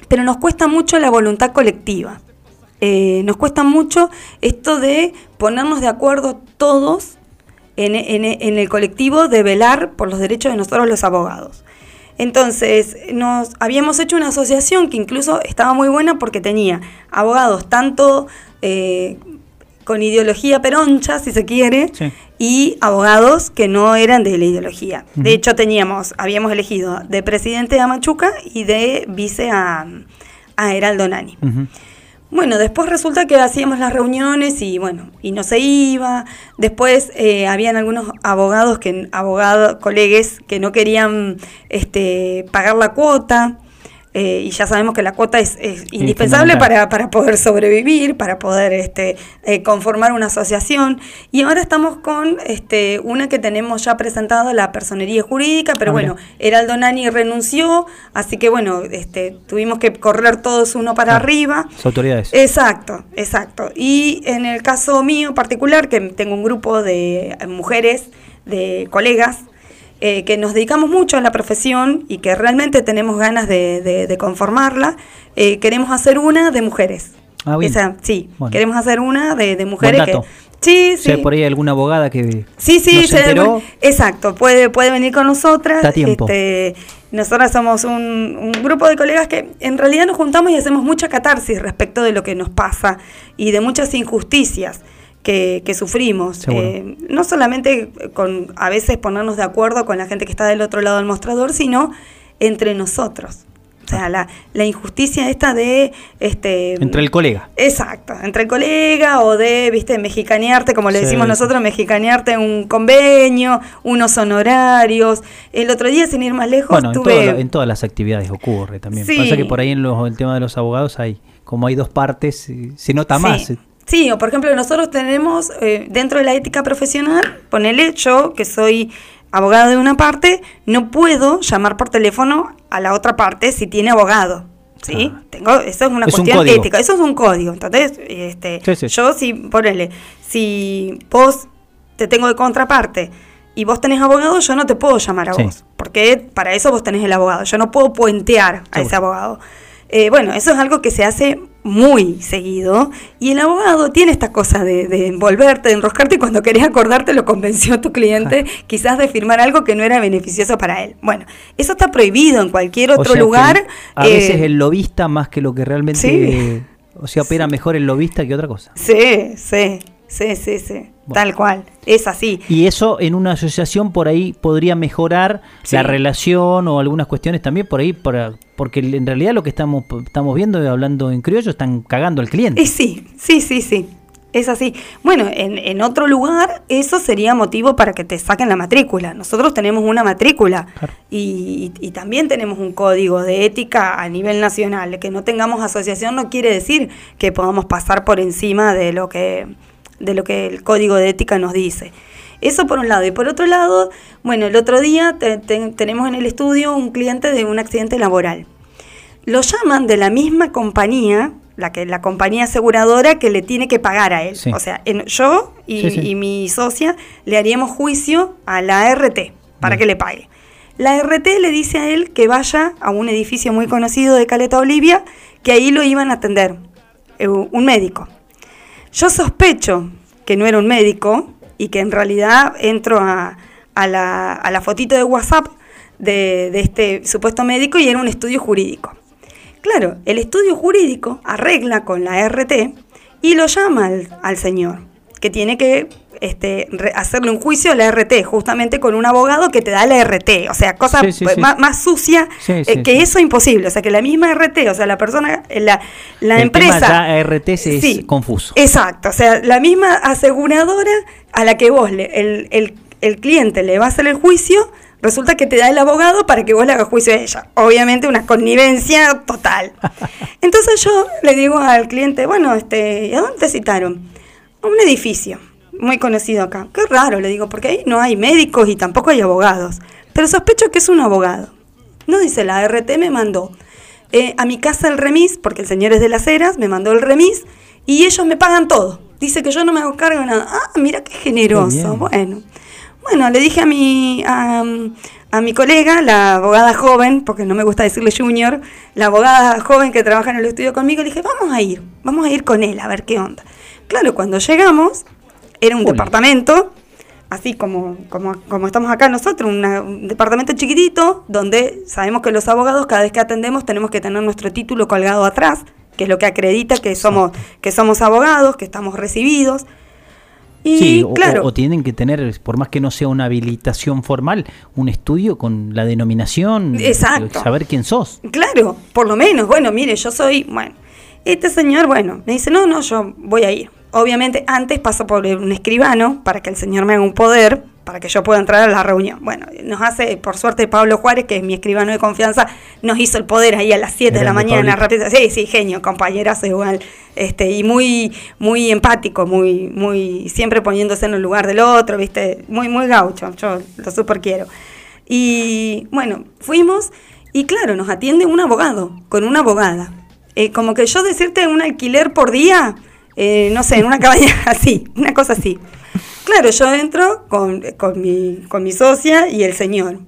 pero nos cuesta mucho la voluntad colectiva. Eh, nos cuesta mucho esto de ponernos de acuerdo todos en, en- el colectivo de velar por los derechos de nosotros los abogados. Entonces, nos habíamos hecho una asociación que incluso estaba muy buena porque tenía abogados tanto eh, con ideología peroncha, si se quiere, y abogados que no eran de la ideología. De hecho, teníamos, habíamos elegido de presidente a Machuca y de vice a, a Heraldo Nani. Bueno, después resulta que hacíamos las reuniones y bueno, y no se iba. Después eh, habían algunos abogados que abogados, colegues que no querían este pagar la cuota. Eh, y ya sabemos que la cuota es, es indispensable para, para poder sobrevivir, para poder este, eh, conformar una asociación. Y ahora estamos con este, una que tenemos ya presentada, la personería jurídica, pero Ah, bueno, Heraldo Nani renunció, así que bueno, este, tuvimos que correr todos uno para Claro. arriba. Autoridades. Exacto, exacto. Y en el caso mío particular, que tengo un grupo de mujeres, de colegas, eh, que nos dedicamos mucho a la profesión y que realmente tenemos ganas de, de- de conformarla, eh, queremos hacer una de mujeres. Ah, bien. Esa, sí, Bueno. queremos hacer una de, de mujeres que... Sí, O sea, sí. por ahí alguna abogada que Sí, sí, se- enteró. exacto, puede, puede venir con nosotras. Da tiempo. Este, nosotras somos un, un grupo de colegas que en realidad nos juntamos y hacemos mucha catarsis respecto de lo que nos pasa y de muchas injusticias que, que sufrimos. Eh, no solamente con a veces ponernos de acuerdo con la gente que está del otro lado del mostrador, sino entre nosotros. O sea, la, la injusticia esta de... Este, Entre el colega. Exacto, entre el colega o de, viste, mexicanearte, como le Sí. decimos nosotros, mexicanearte un convenio, unos honorarios. El otro día, sin ir más lejos, Bueno, en, tuve... en todas las actividades ocurre también. Sí. Pasa que por ahí en los, el tema de los abogados hay, como hay dos partes, eh, se nota Sí. más. Sí, o por ejemplo, nosotros tenemos eh, dentro de la ética profesional, ponele yo, que soy abogado de una parte, no puedo llamar por teléfono a la otra parte si tiene abogado. ¿Sí? Tengo, eso es una Es un cuestión ética, eso es un código. Entonces, este, Sí, sí. yo si, ponele, si vos te tengo de contraparte y vos tenés abogado, yo no te puedo llamar a Sí. vos, porque para eso vos tenés el abogado. Yo no puedo puentear a ese abogado. Eh, bueno, eso es algo que se hace muy seguido y el abogado tiene esta cosa de, de envolverte, de enroscarte y cuando querés acordarte lo convenció a tu cliente quizás de firmar algo que no era beneficioso para él. Bueno, eso está prohibido en cualquier O otro sea lugar. a eh, veces el lobista más que lo que realmente... Sí. eh, o sea, opera mejor el lobista que otra cosa. Sí, sí, sí, sí, sí, tal cual, es así. Y eso en una asociación por ahí podría mejorar Sí. la relación o algunas cuestiones también por ahí, para, porque en realidad lo que estamos, estamos viendo, hablando en criollo, están cagando al cliente. Y sí, sí, sí, sí. Es así. Bueno, en, en otro lugar eso sería motivo para que te saquen la matrícula. Nosotros tenemos una matrícula y, y también tenemos un código de ética a nivel nacional. Que no tengamos asociación no quiere decir que podamos pasar por encima de lo que, de lo que el código de ética nos dice. Eso por un lado. Y por otro lado, bueno, el otro día te- te- tenemos en el estudio un cliente de un accidente laboral. Lo llaman de la misma compañía, la que la compañía aseguradora que le tiene que pagar a él. Sí. O sea, en- yo y, Sí, sí. y mi socia le haríamos juicio a la RT para que le pague. La RT le dice a él que vaya a un edificio muy conocido de Caleta Olivia, que ahí lo iban a atender, eh, un médico. Yo sospecho que no era un médico y que en realidad entro a, la, fotito de WhatsApp de, este supuesto médico y era un estudio jurídico. Claro, el estudio jurídico arregla con la RT y lo llama al señor, que tiene que este, re- hacerle un juicio a la RT, justamente con un abogado que te da la RT. O sea, cosa Sí, sí, pues, sí. Más, más sucia eh, que eso imposible. O sea, que la misma RT, o sea, la persona, eh, la, la el empresa... ya RTS es Sí. confuso. Exacto, o sea, la misma aseguradora a la que vos, le- el, el- el cliente le va a hacer el juicio, resulta que te da el abogado para que vos le hagas juicio a ella. Obviamente una connivencia total. Entonces yo le digo al cliente, bueno, este, ¿a dónde te citaron? A un edificio muy conocido acá. Qué raro, le digo, porque ahí no hay médicos y tampoco hay abogados. Pero sospecho que es un abogado. No dice, la RT me mandó eh, a mi casa el remis, porque el señor es de las Heras, me mandó el remis y ellos me pagan todo. Dice que yo no me hago cargo de nada. Ah, mira qué generoso. bueno. Bueno, le dije a mi, a, a mi colega, la abogada joven, porque no me gusta decirle junior, la abogada joven que trabaja en el estudio conmigo, le dije, vamos a ir, vamos a ir con él a ver qué onda. Claro, cuando llegamos, era un departamento, así como, como, como estamos acá nosotros, una- un departamento chiquitito, donde sabemos que los abogados cada vez que atendemos tenemos que tener nuestro título colgado atrás, que es lo que acredita que somos, que somos abogados, que estamos recibidos. Y sí, claro, o- o tienen que tener, por más que no sea una habilitación formal, un estudio con la denominación, Exacto. saber quién sos. Claro, por lo menos, bueno, mire, yo soy, bueno, este señor, bueno, me dice, no, no, yo voy a ir. Obviamente antes paso por un escribano para que el señor me haga un poder, para que yo pueda entrar a la reunión. Bueno, nos hace, por suerte, Pablo Juárez, que es mi escribano de confianza, nos hizo el poder ahí a las 7 de la mañana. Pablito. Sí, sí, genio, compañerazo igual. Este, y muy, muy empático, muy, muy, siempre poniéndose en el lugar del otro, viste, muy, muy gaucho, yo lo super quiero. Y bueno, fuimos y claro, nos atiende un abogado, con una abogada. Eh, como que yo decirte un alquiler por día, eh, no sé, en una cabaña así, una cosa así. Claro, yo entro con, con, mi, con mi socia y el señor.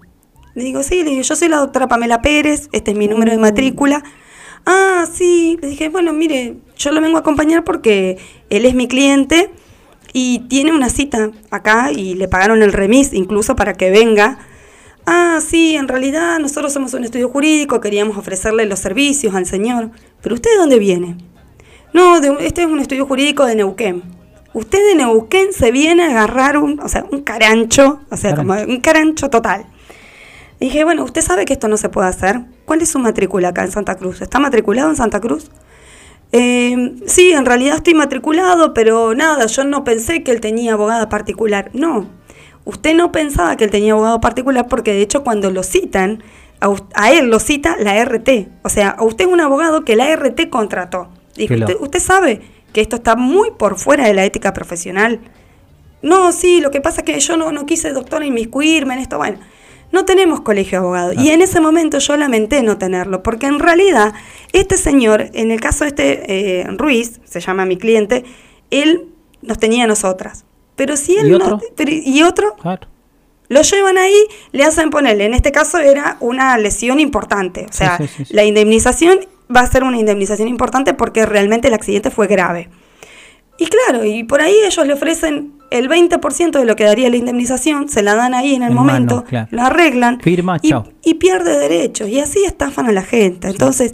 Le digo, sí, le digo, yo soy la doctora Pamela Pérez, este es mi número de matrícula. Ah, sí, le dije, bueno, mire, yo lo vengo a acompañar porque él es mi cliente y tiene una cita acá y le pagaron el remis incluso para que venga. Ah, sí, en realidad nosotros somos un estudio jurídico, queríamos ofrecerle los servicios al señor. Pero usted de dónde viene? No, de, un- este es un estudio jurídico de Neuquén. Usted de Neuquén se viene a agarrar un, o sea, un carancho, o sea, como un carancho total. Dije, bueno, usted sabe que esto no se puede hacer. ¿Cuál es su matrícula acá en Santa Cruz? ¿Está matriculado en Santa Cruz? Eh, sí, en realidad estoy matriculado, pero nada, yo no pensé que él tenía abogada particular. No, usted no pensaba que él tenía abogado particular porque de hecho cuando lo citan, a, a él lo cita la RT. O sea, a usted es un abogado que la RT contrató. Dijo, usted, usted sabe que esto está muy por fuera de la ética profesional. No, sí, lo que pasa es que yo no, no quise, doctora, inmiscuirme en esto. Bueno, no tenemos colegio de abogados. Y en ese momento yo lamenté no tenerlo, porque en realidad este señor, en el caso de este eh, Ruiz, se llama mi cliente, él nos tenía a nosotras. Pero si él ¿Y no- otro? pero- ¿Y otro? Claro. Lo llevan ahí, le hacen ponerle, en este caso era una lesión importante, o sea, sí, sí, sí. la indemnización va a ser una indemnización importante porque realmente el accidente fue grave. Y claro, y por ahí ellos le ofrecen el 20% de lo que daría la indemnización, se la dan ahí en el En momento, mano, claro. la arreglan Firma, y, chao. y pierde derechos. Y así estafan a la gente. Entonces,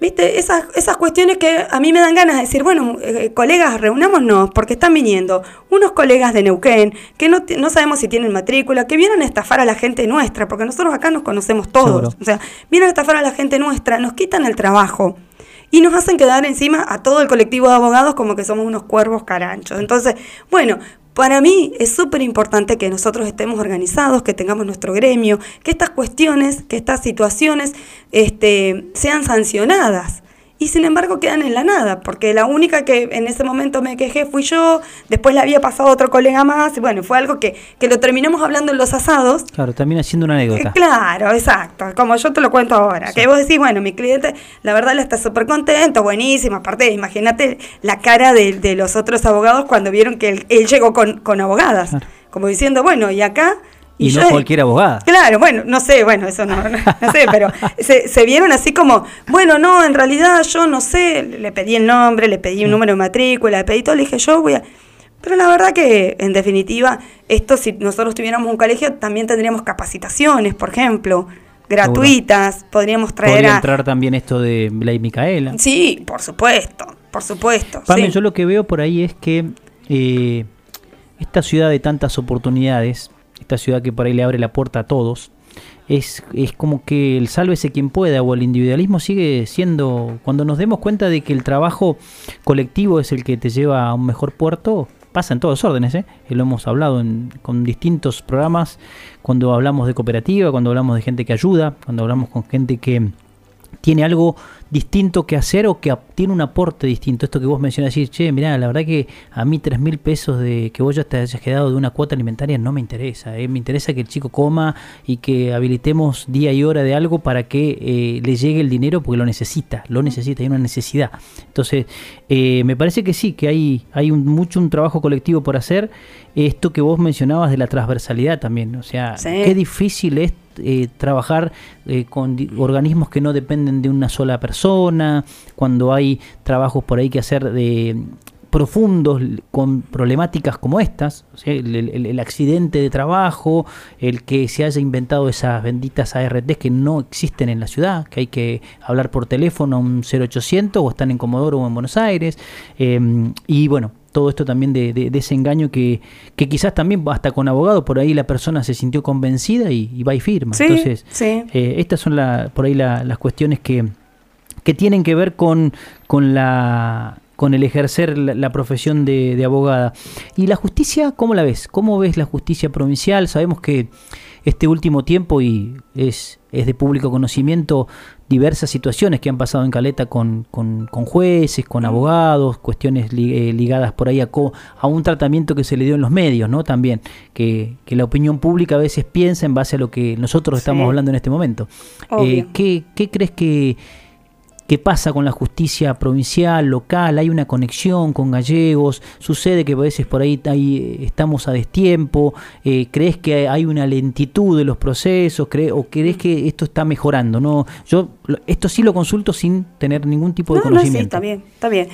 viste, esas, esas cuestiones que a mí me dan ganas de decir, bueno, eh, colegas, reunámonos, porque están viniendo unos colegas de Neuquén que no, no sabemos si tienen matrícula, que vienen a estafar a la gente nuestra, porque nosotros acá nos conocemos todos. Seguro. O sea, vienen a estafar a la gente nuestra, nos quitan el trabajo. y nos hacen quedar encima a todo el colectivo de abogados como que somos unos cuervos caranchos. Entonces, bueno, para mí es súper importante que nosotros estemos organizados, que tengamos nuestro gremio, que estas cuestiones, que estas situaciones este, sean sancionadas y sin embargo quedan en la nada, porque la única que en ese momento me quejé fui yo, después le había pasado otro colega más, y bueno, fue algo que, que lo terminamos hablando en los asados. Claro, también haciendo una anécdota. Eh, claro, exacto, como yo te lo cuento ahora, que vos decís, bueno, mi cliente, la verdad, le está súper contento, buenísimo, aparte, imagínate la cara de, de, los otros abogados cuando vieron que él, él llegó con, con abogadas, claro. como diciendo, bueno, y acá y, y no yo, cualquier abogada. Claro, bueno, no sé, bueno, eso no, no, no sé, pero se, se, vieron así como, bueno, no, en realidad yo no sé, le pedí el nombre, le pedí un número de matrícula, le pedí todo, le dije, yo voy a... Pero la verdad que, en definitiva, esto si nosotros tuviéramos un colegio, también tendríamos capacitaciones, por ejemplo, gratuitas, Seguro. podríamos traer Podría a... entrar también esto de la Micaela. Sí, por supuesto, por supuesto. Pame, sí. yo lo que veo por ahí es que eh, esta ciudad de tantas oportunidades esta ciudad que por ahí le abre la puerta a todos, es, es como que el sálvese quien pueda o el individualismo sigue siendo, cuando nos demos cuenta de que el trabajo colectivo es el que te lleva a un mejor puerto, pasa en todos órdenes, ¿eh? lo hemos hablado en, con distintos programas, cuando hablamos de cooperativa, cuando hablamos de gente que ayuda, cuando hablamos con gente que tiene algo distinto que hacer o que tiene un aporte distinto. Esto que vos mencionas, decir, che, mirá, la verdad que a mí tres mil pesos de que vos ya te hayas quedado de una cuota alimentaria no me interesa. ¿eh? Me interesa que el chico coma y que habilitemos día y hora de algo para que eh, le llegue el dinero porque lo necesita, lo necesita, hay una necesidad. Entonces, eh, me parece que sí, que hay, hay un, mucho un trabajo colectivo por hacer. Esto que vos mencionabas de la transversalidad también, o sea, sí. qué difícil es eh, trabajar eh, con organismos que no dependen de una sola persona, cuando hay trabajos por ahí que hacer de profundos con problemáticas como estas, el, accidente de trabajo, el que se haya inventado esas benditas ARTs que no existen en la ciudad, que hay que hablar por teléfono a un 0800 o están en Comodoro o en Buenos Aires, eh, y bueno, todo esto también de, de, de, ese engaño que, que quizás también hasta con abogado por ahí la persona se sintió convencida y, y va y firma. Sí, Entonces, sí. Eh, estas son la, por ahí la, las cuestiones que, que tienen que ver con, con la con el ejercer la, la profesión de, de, abogada. ¿Y la justicia, cómo la ves? ¿Cómo ves la justicia provincial? Sabemos que este último tiempo, y es, es de público conocimiento, diversas situaciones que han pasado en Caleta con, con, con jueces, con abogados, cuestiones li, eh, ligadas por ahí a, co, a, un tratamiento que se le dio en los medios, ¿no? También, que, que, la opinión pública a veces piensa en base a lo que nosotros estamos sí. hablando en este momento. Eh, ¿qué, ¿Qué crees que qué pasa con la justicia provincial, local, hay una conexión con gallegos, sucede que a veces por ahí, ahí estamos a destiempo, eh, crees que hay una lentitud de los procesos, ¿Cre o crees que esto está mejorando, no, yo esto sí lo consulto sin tener ningún tipo de no, conocimiento. No, sí, está bien, está bien.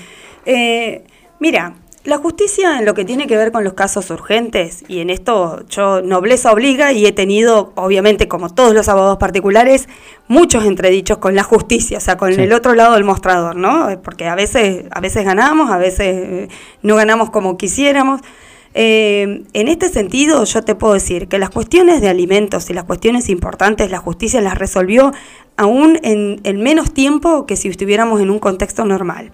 Eh, mira, la justicia en lo que tiene que ver con los casos urgentes, y en esto yo nobleza obliga y he tenido, obviamente, como todos los abogados particulares, muchos entredichos con la justicia, o sea, con sí. el otro lado del mostrador, ¿no? Porque a veces, a veces ganamos, a veces no ganamos como quisiéramos. Eh, en este sentido, yo te puedo decir que las cuestiones de alimentos y las cuestiones importantes, la justicia las resolvió aún en, en menos tiempo que si estuviéramos en un contexto normal.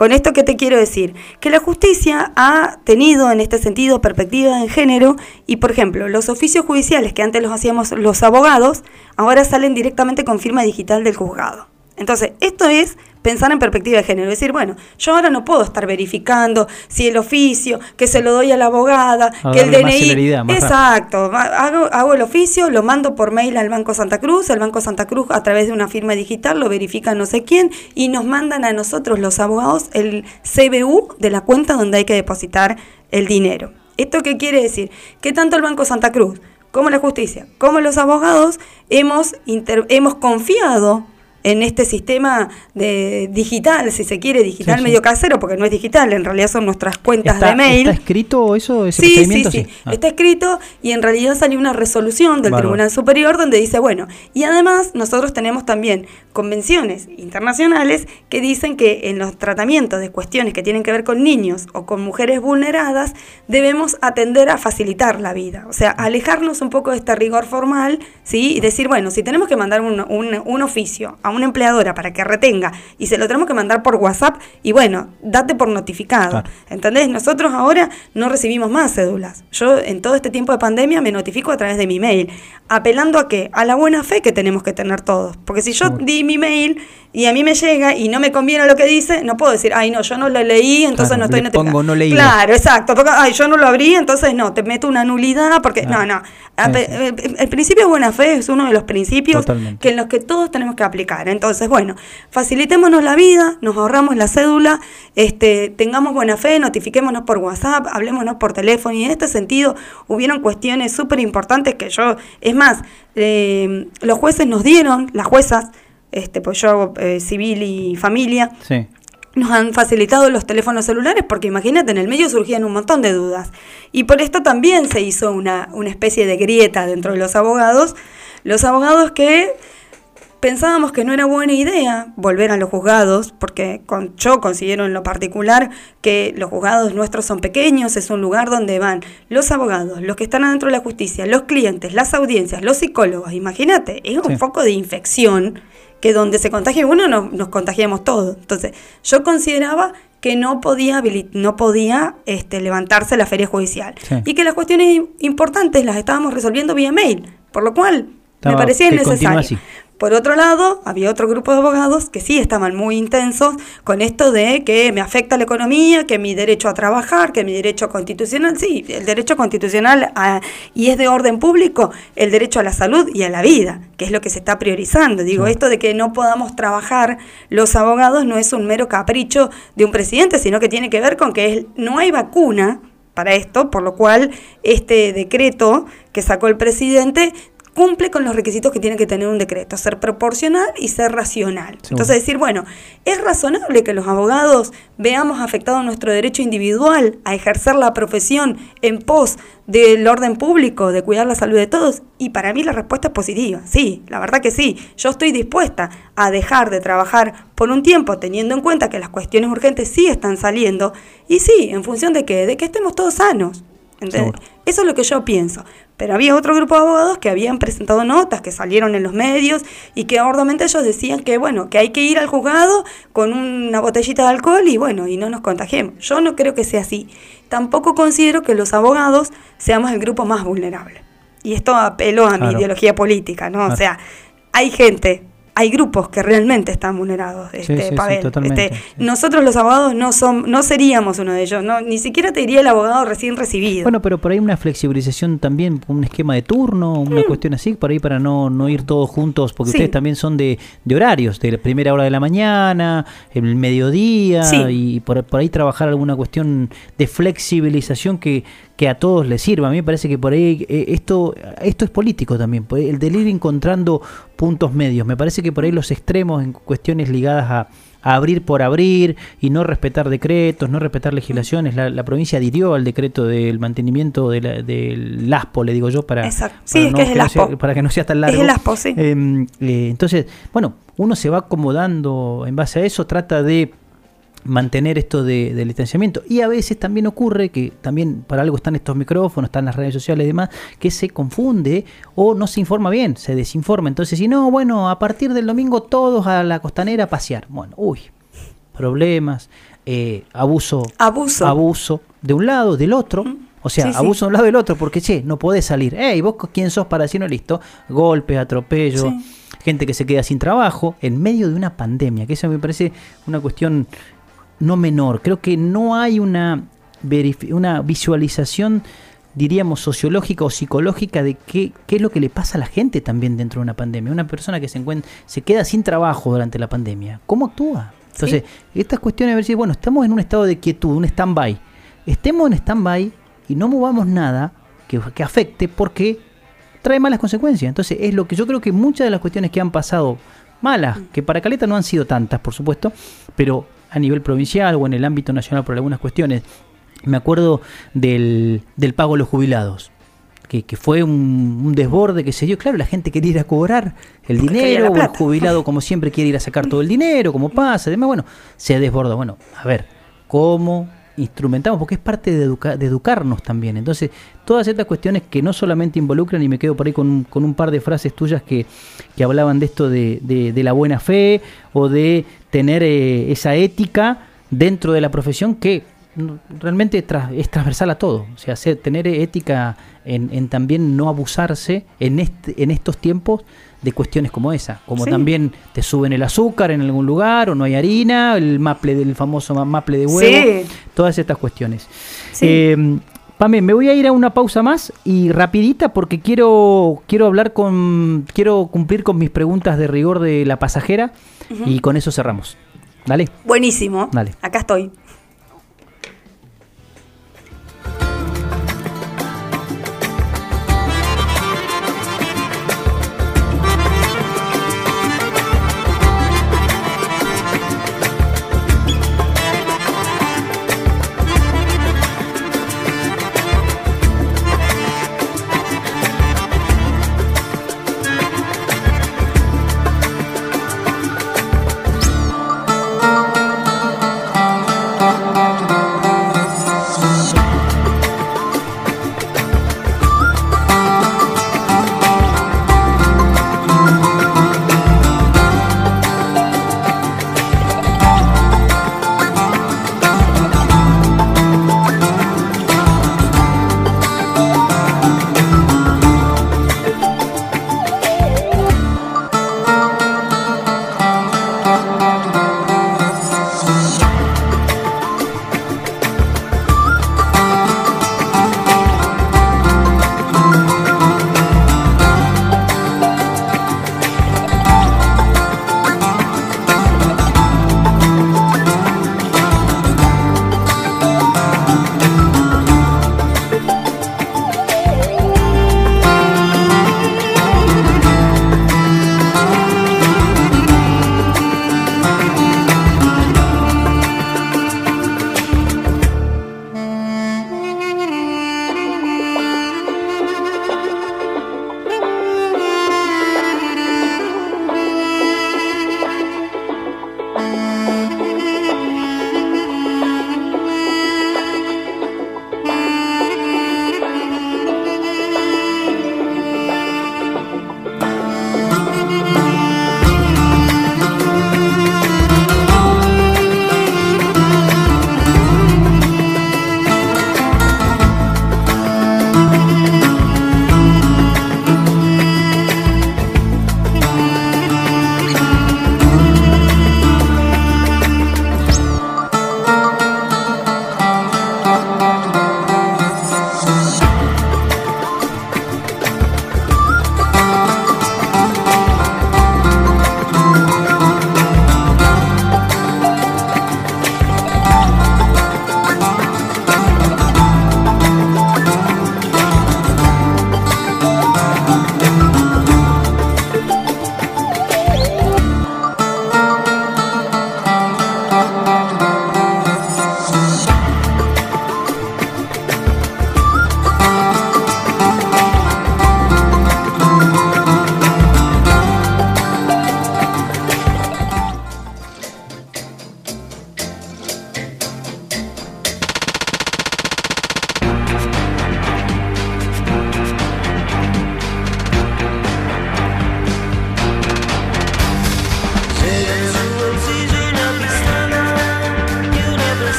Con esto que te quiero decir, que la justicia ha tenido en este sentido perspectiva en género y, por ejemplo, los oficios judiciales que antes los hacíamos los abogados, ahora salen directamente con firma digital del juzgado. Entonces, esto es pensar en perspectiva de género, decir, bueno, yo ahora no puedo estar verificando si el oficio, que se lo doy a la abogada, a que el DNI, más celeridad, más exacto, hago, hago el oficio, lo mando por mail al Banco Santa Cruz, el Banco Santa Cruz a través de una firma digital lo verifica no sé quién y nos mandan a nosotros los abogados el CBU de la cuenta donde hay que depositar el dinero. ¿Esto qué quiere decir? Que tanto el Banco Santa Cruz como la justicia, como los abogados, hemos, hemos confiado en este sistema de digital, si se quiere, digital sí, medio casero, porque no es digital, en realidad son nuestras cuentas ¿Está, de mail. ¿Está escrito eso? Ese sí, sí, sí, ah. está escrito y en realidad salió una resolución del. Tribunal Superior donde dice, bueno, y además nosotros tenemos también convenciones internacionales que dicen que en los tratamientos de cuestiones que tienen que ver con niños o con mujeres vulneradas, debemos atender a facilitar la vida, o sea, alejarnos un poco de este rigor formal, ¿sí? Y decir, bueno, si tenemos que mandar un, un, un oficio a a una empleadora para que retenga y se lo tenemos que mandar por WhatsApp y bueno, date por notificado. ¿Entendés? Nosotros ahora no recibimos más cédulas. Yo en todo este tiempo de pandemia me notifico a través de mi mail, apelando a qué? A la buena fe que tenemos que tener todos. Porque si yo di mi mail y a mí me llega y no me conviene lo que dice, no puedo decir, ay no, yo no lo leí, entonces no estoy le pongo no leído. Claro, exacto. Porque, ay, yo no lo abrí, entonces no, te meto una nulidad porque no, no. El, el principio de buena fe es uno de los principios Totalmente. que en los que todos tenemos que aplicar. Entonces, bueno, facilitémonos la vida, nos ahorramos la cédula, este, tengamos buena fe, notifiquémonos por WhatsApp, hablémonos por teléfono y en este sentido hubieron cuestiones súper importantes que yo, es más, eh, los jueces nos dieron, las juezas, este, pues yo eh, civil y familia, Sí. nos han facilitado los teléfonos celulares porque imagínate, en el medio surgían un montón de dudas. Y por esto también se hizo una, una especie de grieta dentro de los abogados. Los abogados que pensábamos que no era buena idea volver a los juzgados, porque con, yo considero en lo particular que los juzgados nuestros son pequeños, es un lugar donde van los abogados, los que están adentro de la justicia, los clientes, las audiencias, los psicólogos. Imagínate, es un Sí. foco de infección que donde se contagia uno no- nos contagiamos todos. Entonces, yo consideraba que no podía, no podía este, levantarse la feria judicial Sí. y que las cuestiones importantes las estábamos resolviendo vía mail, por lo cual Estaba- me parecía innecesario. Por otro lado, había otro grupo de abogados que sí estaban muy intensos con esto de que me afecta la economía, que mi derecho a trabajar, que mi derecho constitucional, sí, el derecho constitucional a- y es de orden público, el derecho a la salud y a la vida, que es lo que se está priorizando. Digo, esto de que no podamos trabajar los abogados no es un mero capricho de un presidente, sino que tiene que ver con que es- no hay vacuna para esto, por lo cual este decreto que sacó el presidente cumple con los requisitos que tiene que tener un decreto, ser proporcional y ser racional. Entonces decir, bueno, es razonable que los abogados veamos afectado nuestro derecho individual a ejercer la profesión en pos del orden público, de cuidar la salud de todos. Y para mí la respuesta es positiva, sí, la verdad que sí. Yo estoy dispuesta a dejar de trabajar por un tiempo teniendo en cuenta que las cuestiones urgentes sí están saliendo y sí, en función de que, de que estemos todos sanos. ¿entendés? Eso es lo que yo pienso. Pero había otro grupo de abogados que habían presentado notas que salieron en los medios y que ardamente ellos decían que bueno, que hay que ir al juzgado con una botellita de alcohol y bueno, y no nos contagiemos. Yo no creo que sea así. Tampoco considero que los abogados seamos el grupo más vulnerable. Y esto apelo a mi ideología política, ¿no? Claro. O sea, hay gente, hay grupos que realmente están vulnerados, este, sí, sí, Este, Nosotros los abogados no son, no seríamos uno de ellos, no, ni siquiera te diría el abogado recién recibido. Bueno, pero por ahí una flexibilización también, un esquema de turno, una cuestión así, por ahí para no, no ir todos juntos, porque Mm. Ustedes también son de, de horarios, de la primera hora de la mañana, el mediodía, y por, por ahí trabajar alguna cuestión de flexibilización que, que a todos les sirva. A mí me parece que por ahí eh, esto, esto es político también, el de ir encontrando puntos medios. Me parece que por ahí los extremos en cuestiones ligadas a, a abrir por abrir y no respetar decretos, no respetar legislaciones. La, la provincia adhirió al decreto del mantenimiento de la- del ASPO, le digo yo, para, que no sea- ASPO. para que no sea tan largo. Es el ASPO, sí. Eh, eh, entonces, bueno, uno se va acomodando en base a eso, trata de mantener esto de, del distanciamiento. Y a veces también ocurre que también para algo están estos micrófonos, están las redes sociales y demás, que se confunde o no se informa bien, se desinforma. Entonces, si no, bueno, a partir del domingo todos a la costanera a pasear. Bueno, uy, problemas, eh, abuso, Abuso. abuso de un lado, del otro. O sea, Sí, sí. abuso de un lado del otro, porque che, no podés salir. Ey, vos quién sos para decirlo listo. Golpes, atropello, Sí. gente que se queda sin trabajo en medio de una pandemia, que eso me parece una cuestión no menor. Creo que no hay una, una visualización, diríamos, sociológica o psicológica de qué, qué es lo que le pasa a la gente también dentro de una pandemia. Una persona que se encuentra, se queda sin trabajo durante la pandemia, ¿cómo actúa? Entonces, estas cuestiones, a ver si, bueno, estamos en un estado de quietud, un stand-by. Estemos en stand-by y no movamos nada que, que afecte porque trae malas consecuencias. Entonces, es lo que yo creo que muchas de las cuestiones que han pasado malas, que para Caleta no han sido tantas, por supuesto, pero a nivel provincial o en el ámbito nacional por algunas cuestiones. Me acuerdo del, del pago a los jubilados. Que, que fue un, un desborde que se dio. Claro, la gente quería ir a cobrar el Porque dinero, o el jubilado, como siempre, quiere ir a sacar todo el dinero, como pasa, además, bueno, se desborda. Bueno, a ver, ¿cómo instrumentamos, porque es parte de, educa- de educarnos también. Entonces, todas estas cuestiones que no solamente involucran, y me quedo por ahí con un, con un par de frases tuyas que, que hablaban de esto de, de- la buena fe o de tener eh, esa ética dentro de la profesión que mm, realmente es transversal a todo. O sea, ser- tener ética en, en también no abusarse en, este, en estos tiempos de cuestiones como esa. Como Sí. también te suben el azúcar en algún lugar o no hay harina, el maple del famoso ma- maple de huevo, Sí. todas estas cuestiones. Sí. Eh, Pame, me voy a ir a una pausa más y rapidita porque quiero quiero hablar con quiero cumplir con mis preguntas de rigor de la pasajera y con eso cerramos. Dale. Buenísimo. Dale. Acá estoy.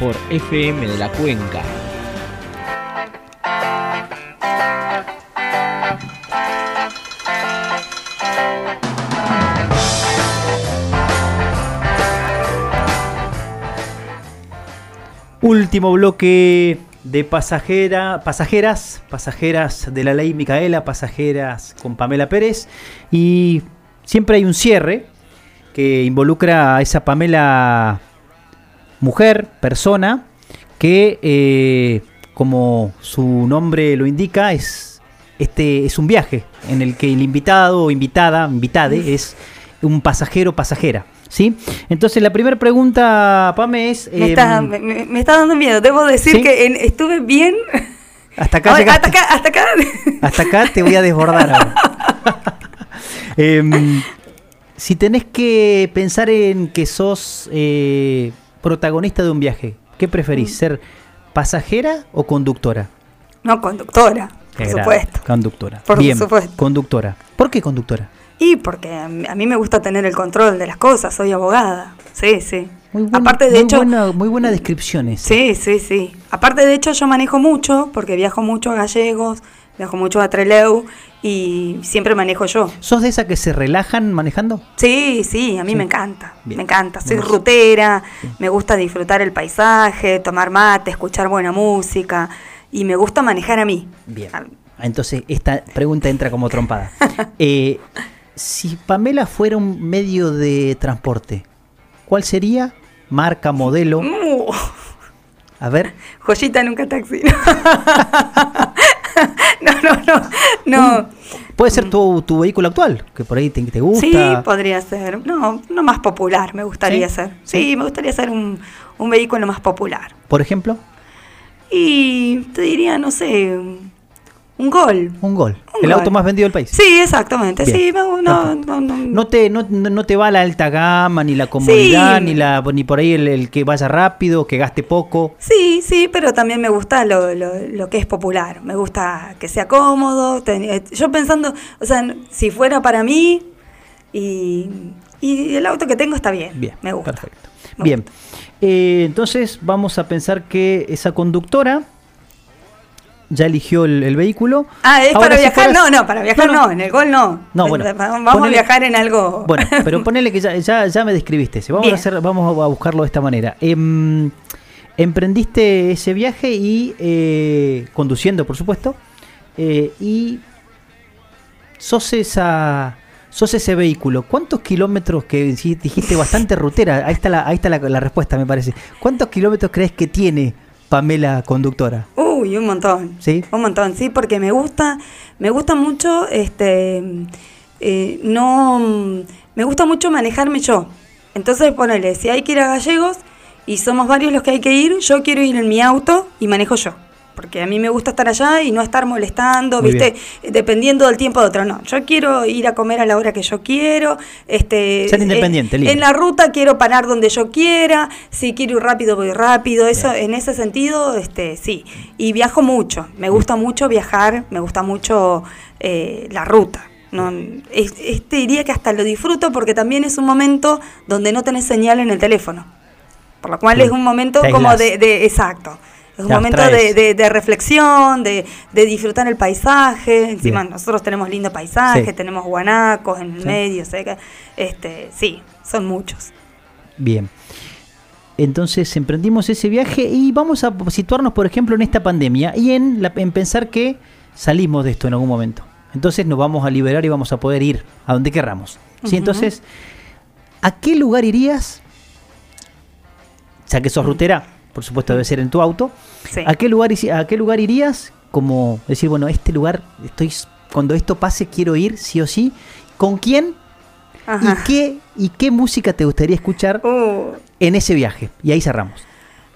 Por FM de la Cuenca. Último bloque de pasajera, pasajeras, pasajeras de la ley Micaela, pasajeras con Pamela Pérez. Y siempre hay un cierre que involucra a esa Pamela mujer, persona, que eh, como su nombre lo indica, es, este, es un viaje en el que el invitado o invitada, invitade, es un pasajero, pasajera. ¿Sí? Entonces la primera pregunta, Pame, es... Me, está, em, me, está dando miedo. Debo decir ¿Sí? que en- estuve bien. hasta acá Ahora, hasta acá, hasta acá. Hasta acá te voy a desbordar ahora. Em, si tenés que pensar en que sos eh, protagonista de un viaje, ¿qué preferís? ¿Ser pasajera o conductora? No, conductora, por supuesto. Conductora. Por Bien, supuesto. conductora. ¿Por qué conductora? Y porque a mí me gusta tener el control de las cosas, soy abogada. Sí, sí. Aparte, de muy hecho, buena, muy buena descripción esa. Sí, sí, sí. Aparte, de hecho, yo manejo mucho, porque viajo mucho a Gallegos, viajo mucho a Treleu y siempre manejo yo. ¿Sos de esa que se relajan manejando? Sí, sí, a mí Sí. me encanta, Bien. me encanta. Soy rutera, me gusta disfrutar el paisaje, tomar mate, escuchar buena música y me gusta manejar a mí. Bien. Entonces, esta pregunta entra como trompada. Eh, si Pamela fuera un medio de transporte, ¿cuál sería? Marca, modelo. Uh, A ver. joyita nunca taxi. no, no, no, no. Puede ser tu, tu vehículo actual, que por ahí te, te gusta. Sí, podría ser. No, no más popular, me gustaría ¿Sí? ser. Sí, me gustaría ser un, un vehículo más popular. Por ejemplo, Y te diría, no sé, un gol. un gol. Un el gol. auto más vendido del país. Sí, exactamente. Bien, Sí, no, no, no, No te, no, no te va la alta gama, ni la comodidad, Sí. ni la ni por ahí el, el que vaya rápido, que gaste poco. Sí, sí, pero también me gusta lo, lo, lo que es popular. Me gusta que sea cómodo. ten- eh, yo pensando, o sea, si fuera para mí y, y el auto que tengo está bien. Bien, me gusta. Perfecto. Bien. Eh, entonces vamos a pensar que esa conductora ya eligió el, el vehículo. Ah, ¿es Ahora, para si viajar? fueras- No, no, para viajar No, no, no. en el gol no. No, bueno, Vamos ponele- a viajar en algo. Bueno, pero ponele que ya, ya, ya me describiste. ese. Vamos Bien. a hacer, vamos a buscarlo de esta manera. Em, emprendiste ese viaje y eh, conduciendo, por supuesto, eh, y sos esa, sos ese vehículo. ¿Cuántos kilómetros que dijiste bastante rutera? Ahí está la, ahí está la, la respuesta, me parece. ¿Cuántos kilómetros crees que tiene Pamela conductora? Uy, un montón. Sí. Un montón, sí, porque me gusta, me gusta mucho, este, eh, no, me gusta mucho manejarme yo. Entonces, ponele, si hay que ir a Gallegos y somos varios los que hay que ir, yo quiero ir en mi auto y manejo yo. Porque a mí me gusta estar allá y no estar molestando, Muy ¿viste? Dependiendo del tiempo de otro. No, yo quiero ir a comer a la hora que yo quiero. Este, Ser independiente, en, la ruta quiero parar donde yo quiera. Si quiero ir rápido, voy rápido. Eso, en ese sentido, este, sí. Y viajo mucho. Me gusta mucho viajar. Me gusta mucho eh, la ruta. No, es- este diría que hasta lo disfruto porque también es un momento donde no tenés señal en el teléfono. Por lo cual Sí. es un momento como de, de- exacto. Es un momento de, abstraes. de- de reflexión, de, de disfrutar el paisaje. Encima Bien. nosotros tenemos lindo paisaje, Sí. tenemos guanacos en el Sí. medio, que- este, sí, son muchos. Bien. Entonces emprendimos ese viaje y vamos a situarnos, por ejemplo, en esta pandemia y en, la- en pensar que salimos de esto en algún momento. Entonces nos vamos a liberar y vamos a poder ir a donde querramos. Entonces, ¿a qué lugar irías? Ya que sos rutera, por supuesto debe ser en tu auto. Sí. ¿A qué lugar, a qué lugar irías? Como decir, bueno, este lugar, estoy cuando esto pase quiero ir sí o sí. ¿Con quién? Ajá. ¿Y qué, ¿Y qué música te gustaría escuchar Uh, en ese viaje? Y ahí cerramos.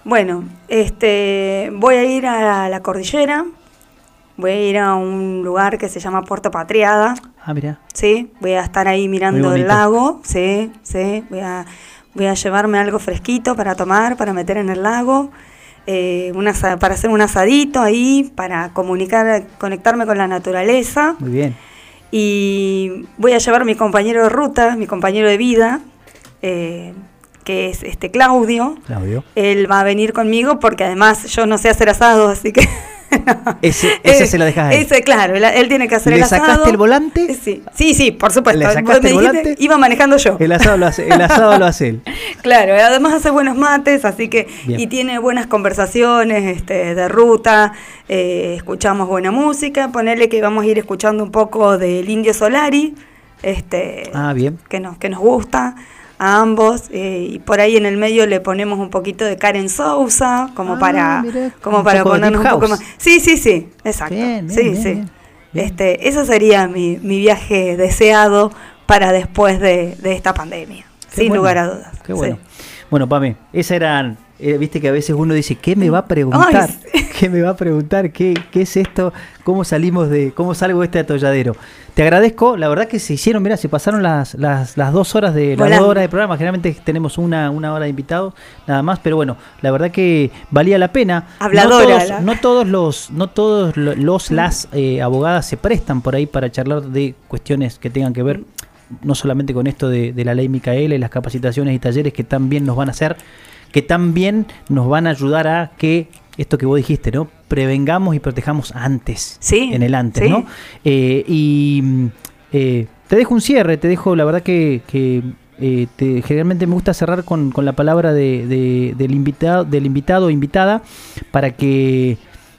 bueno, este, voy a ir a la cordillera, voy a ir a un lugar que se llama Puerto Patriada, Ah, mira. sí, voy a estar ahí mirando el lago, sí, sí, voy a, voy a llevarme algo fresquito para tomar, para meter en el lago, eh, un asa- para hacer un asadito ahí, para comunicar, conectarme con la naturaleza. Muy bien. y voy a llevar a mi compañero de ruta, mi compañero de vida, eh, que es este Claudio. Claudio. Él va a venir conmigo porque además yo no sé hacer asado, así que Ese, ese se lo dejas a él. ese, claro, él, él tiene que hacer ¿Le el asado. sacaste el volante? Sí, sí, sí, por supuesto. ¿Le sacaste el dijiste, volante? Iba manejando yo. El asado lo hace, el asado lo hace él. Claro, además hace buenos mates, así que Bien. y tiene buenas conversaciones este, de ruta, eh, escuchamos buena música, ponerle que vamos a ir escuchando un poco del Indio Solari, este, Ah, bien. que nos que nos gusta a ambos eh, y por ahí en el medio le ponemos un poquito de Karen Sousa como Ah, para mirá, como un para ponernos un poco más. Sí, sí, sí, exacto. Bien, bien, sí, bien, sí. bien, bien. Este, eso sería mi, mi viaje deseado para después de, de esta pandemia, Qué sin bueno, lugar a dudas. Qué sí. bueno. Bueno, Pame, esa eran, eh, viste que a veces uno dice, ¿qué me va a preguntar? ¿Qué me va a preguntar? ¿Qué, ¿Qué es esto? ¿Cómo salimos de, cómo salgo de este atolladero? Te agradezco, la verdad que se hicieron, mira, se pasaron las, las, las dos horas de las dos horas de programa, generalmente tenemos una, una hora de invitados, nada más, pero bueno, la verdad que valía la pena. Habladora, No todos, la- no todos los, no todos lo- los las eh, abogadas se prestan por ahí para charlar de cuestiones que tengan que ver no solamente con esto de, de la ley Micaela y las capacitaciones y talleres que también nos van a hacer, que también nos van a ayudar a que esto que vos dijiste, ¿no? Prevengamos y protejamos antes, Sí, en el antes, sí. ¿no? Eh, y mm, eh, te dejo un cierre, te dejo, la verdad que, que, eh, te- generalmente me gusta cerrar con, con la palabra de, de- del invitado, del invitado o invitada, para que,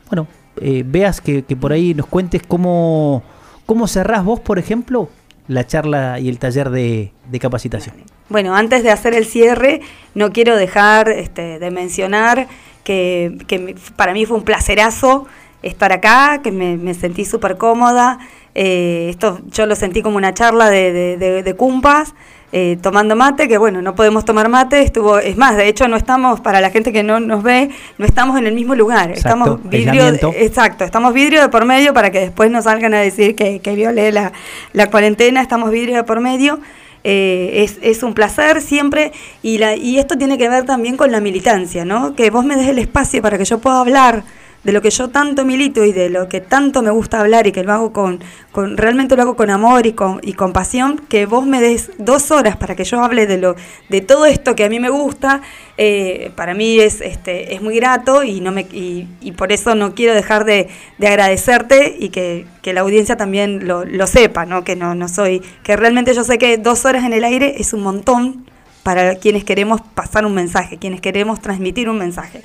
bueno, eh, veas que, que por ahí nos cuentes cómo, cómo cerrás vos, por ejemplo, la charla y el taller de, de capacitación. Bueno, antes de hacer el cierre, no quiero dejar este, de mencionar que, que para mí fue un placerazo estar acá, que me, me sentí súper cómoda. Eh, esto yo lo sentí como una charla de, de, de- de cumpas, eh, tomando mate, que bueno, no podemos tomar mate, estuvo, es más, de hecho no estamos, para la gente que no nos ve, no estamos en el mismo lugar, Exacto, estamos vidrio, exacto, estamos vidrio de por medio para que después no salgan a decir que, que violé la, la cuarentena, estamos vidrio de por medio. Eh, es, es un placer siempre y, la, y esto tiene que ver también con la militancia, ¿no? Que vos me des el espacio para que yo pueda hablar de lo que yo tanto milito y de lo que tanto me gusta hablar y que lo hago con, con realmente lo hago con amor y con, y con pasión, que vos me des dos horas para que yo hable de lo de todo esto que a mí me gusta, eh, para mí es este es muy grato y no me y, y por eso no quiero dejar de, de agradecerte y que, que la audiencia también lo, lo sepa, ¿no? Que no, no soy, que realmente yo sé que dos horas en el aire es un montón para quienes queremos pasar un mensaje, quienes queremos transmitir un mensaje.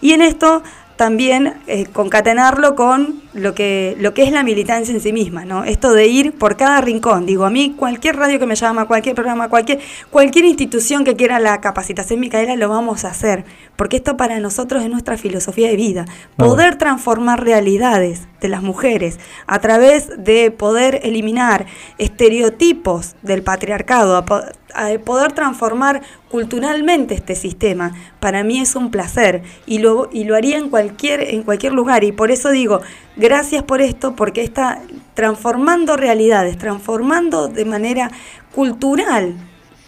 Y en esto también eh, concatenarlo con lo que, lo que es la militancia en sí misma, ¿no? Esto de ir por cada rincón. Digo, a mí cualquier radio que me llama, cualquier programa, cualquier, cualquier institución que quiera la capacitación Micaela, lo vamos a hacer. Porque esto para nosotros es nuestra filosofía de vida. Poder transformar realidades de las mujeres a través de poder eliminar estereotipos del patriarcado, a poder transformar culturalmente este sistema, para mí es un placer y lo, y lo haría en cualquier, en cualquier lugar. Y por eso digo, gracias por esto, porque está transformando realidades, transformando de manera cultural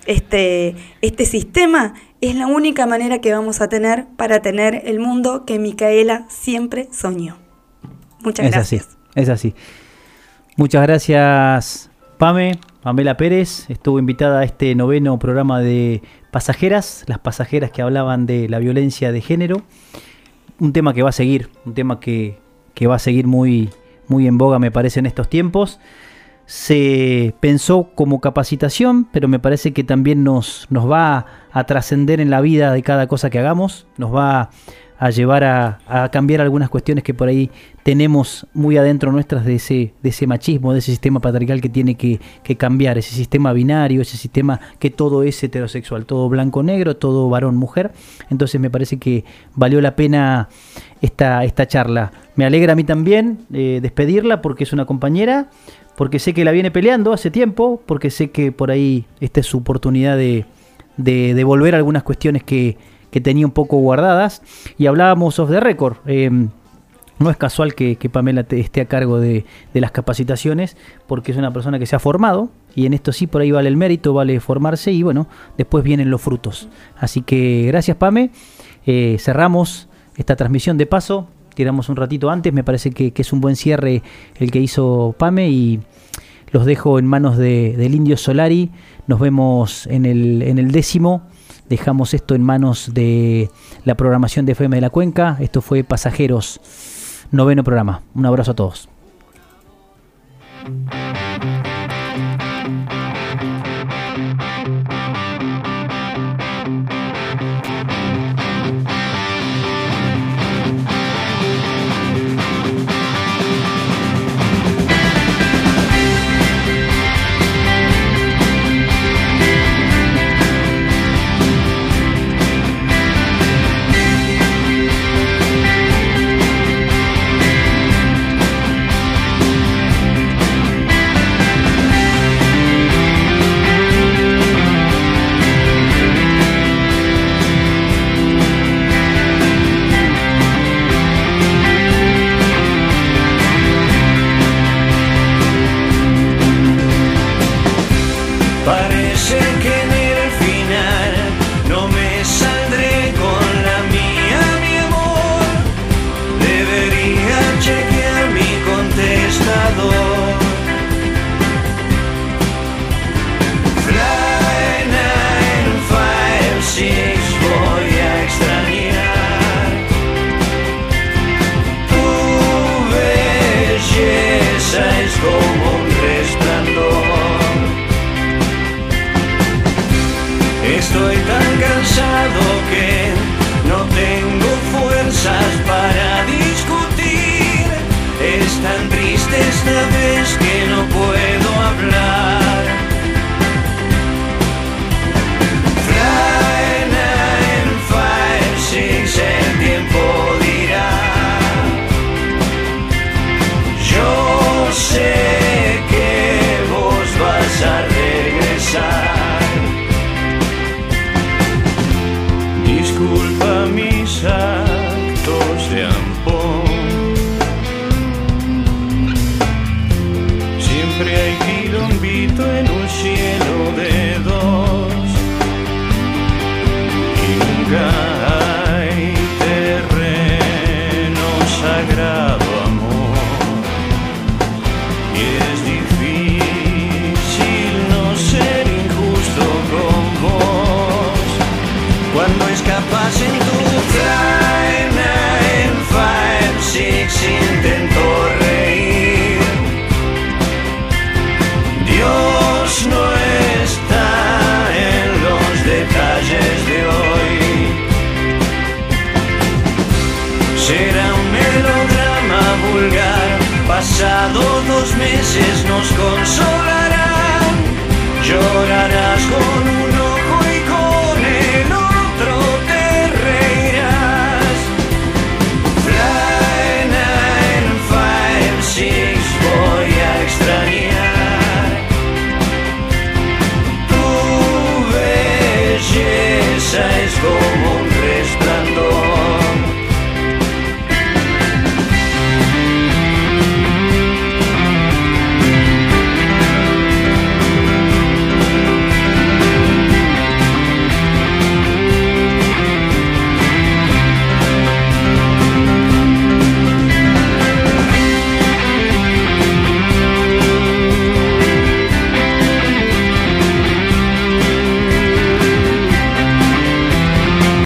este, este sistema, es la única manera que vamos a tener para tener el mundo que Micaela siempre soñó. Muchas es gracias. así, es así. Muchas gracias, Pame, Pamela Pérez. Estuvo invitada a este noveno programa de pasajeras, las pasajeras que hablaban de la violencia de género. Un tema que va a seguir, un tema que, que va a seguir muy, muy en boga, me parece, en estos tiempos. Se pensó como capacitación, pero me parece que también nos, nos va a trascender en la vida de cada cosa que hagamos, nos va a llevar a, a cambiar algunas cuestiones que por ahí tenemos muy adentro nuestras de ese, de ese machismo, de ese sistema patriarcal que tiene que, que cambiar, ese sistema binario, ese sistema que todo es heterosexual, todo blanco-negro, todo varón-mujer. Entonces me parece que valió la pena esta, esta charla. Me alegra a mí también eh, despedirla porque es una compañera, porque sé que la viene peleando hace tiempo, porque sé que por ahí esta es su oportunidad de, de devolver algunas cuestiones que, que tenía un poco guardadas. Y hablábamos off the record. eh, no es casual que, Pamela esté a cargo de, las capacitaciones, porque es una persona que se ha formado, y en esto sí por ahí vale el mérito, vale formarse, y bueno, después vienen los frutos. Así que gracias Pame, Eh, cerramos esta transmisión de paso, tiramos un ratito antes, me parece que, es un buen cierre el que hizo Pame, y los dejo en manos de- del Indio Solari, nos vemos en el décimo Dejamos esto en manos de la programación de FM de la Cuenca. Esto fue Pasajeros, noveno programa. Un abrazo a todos.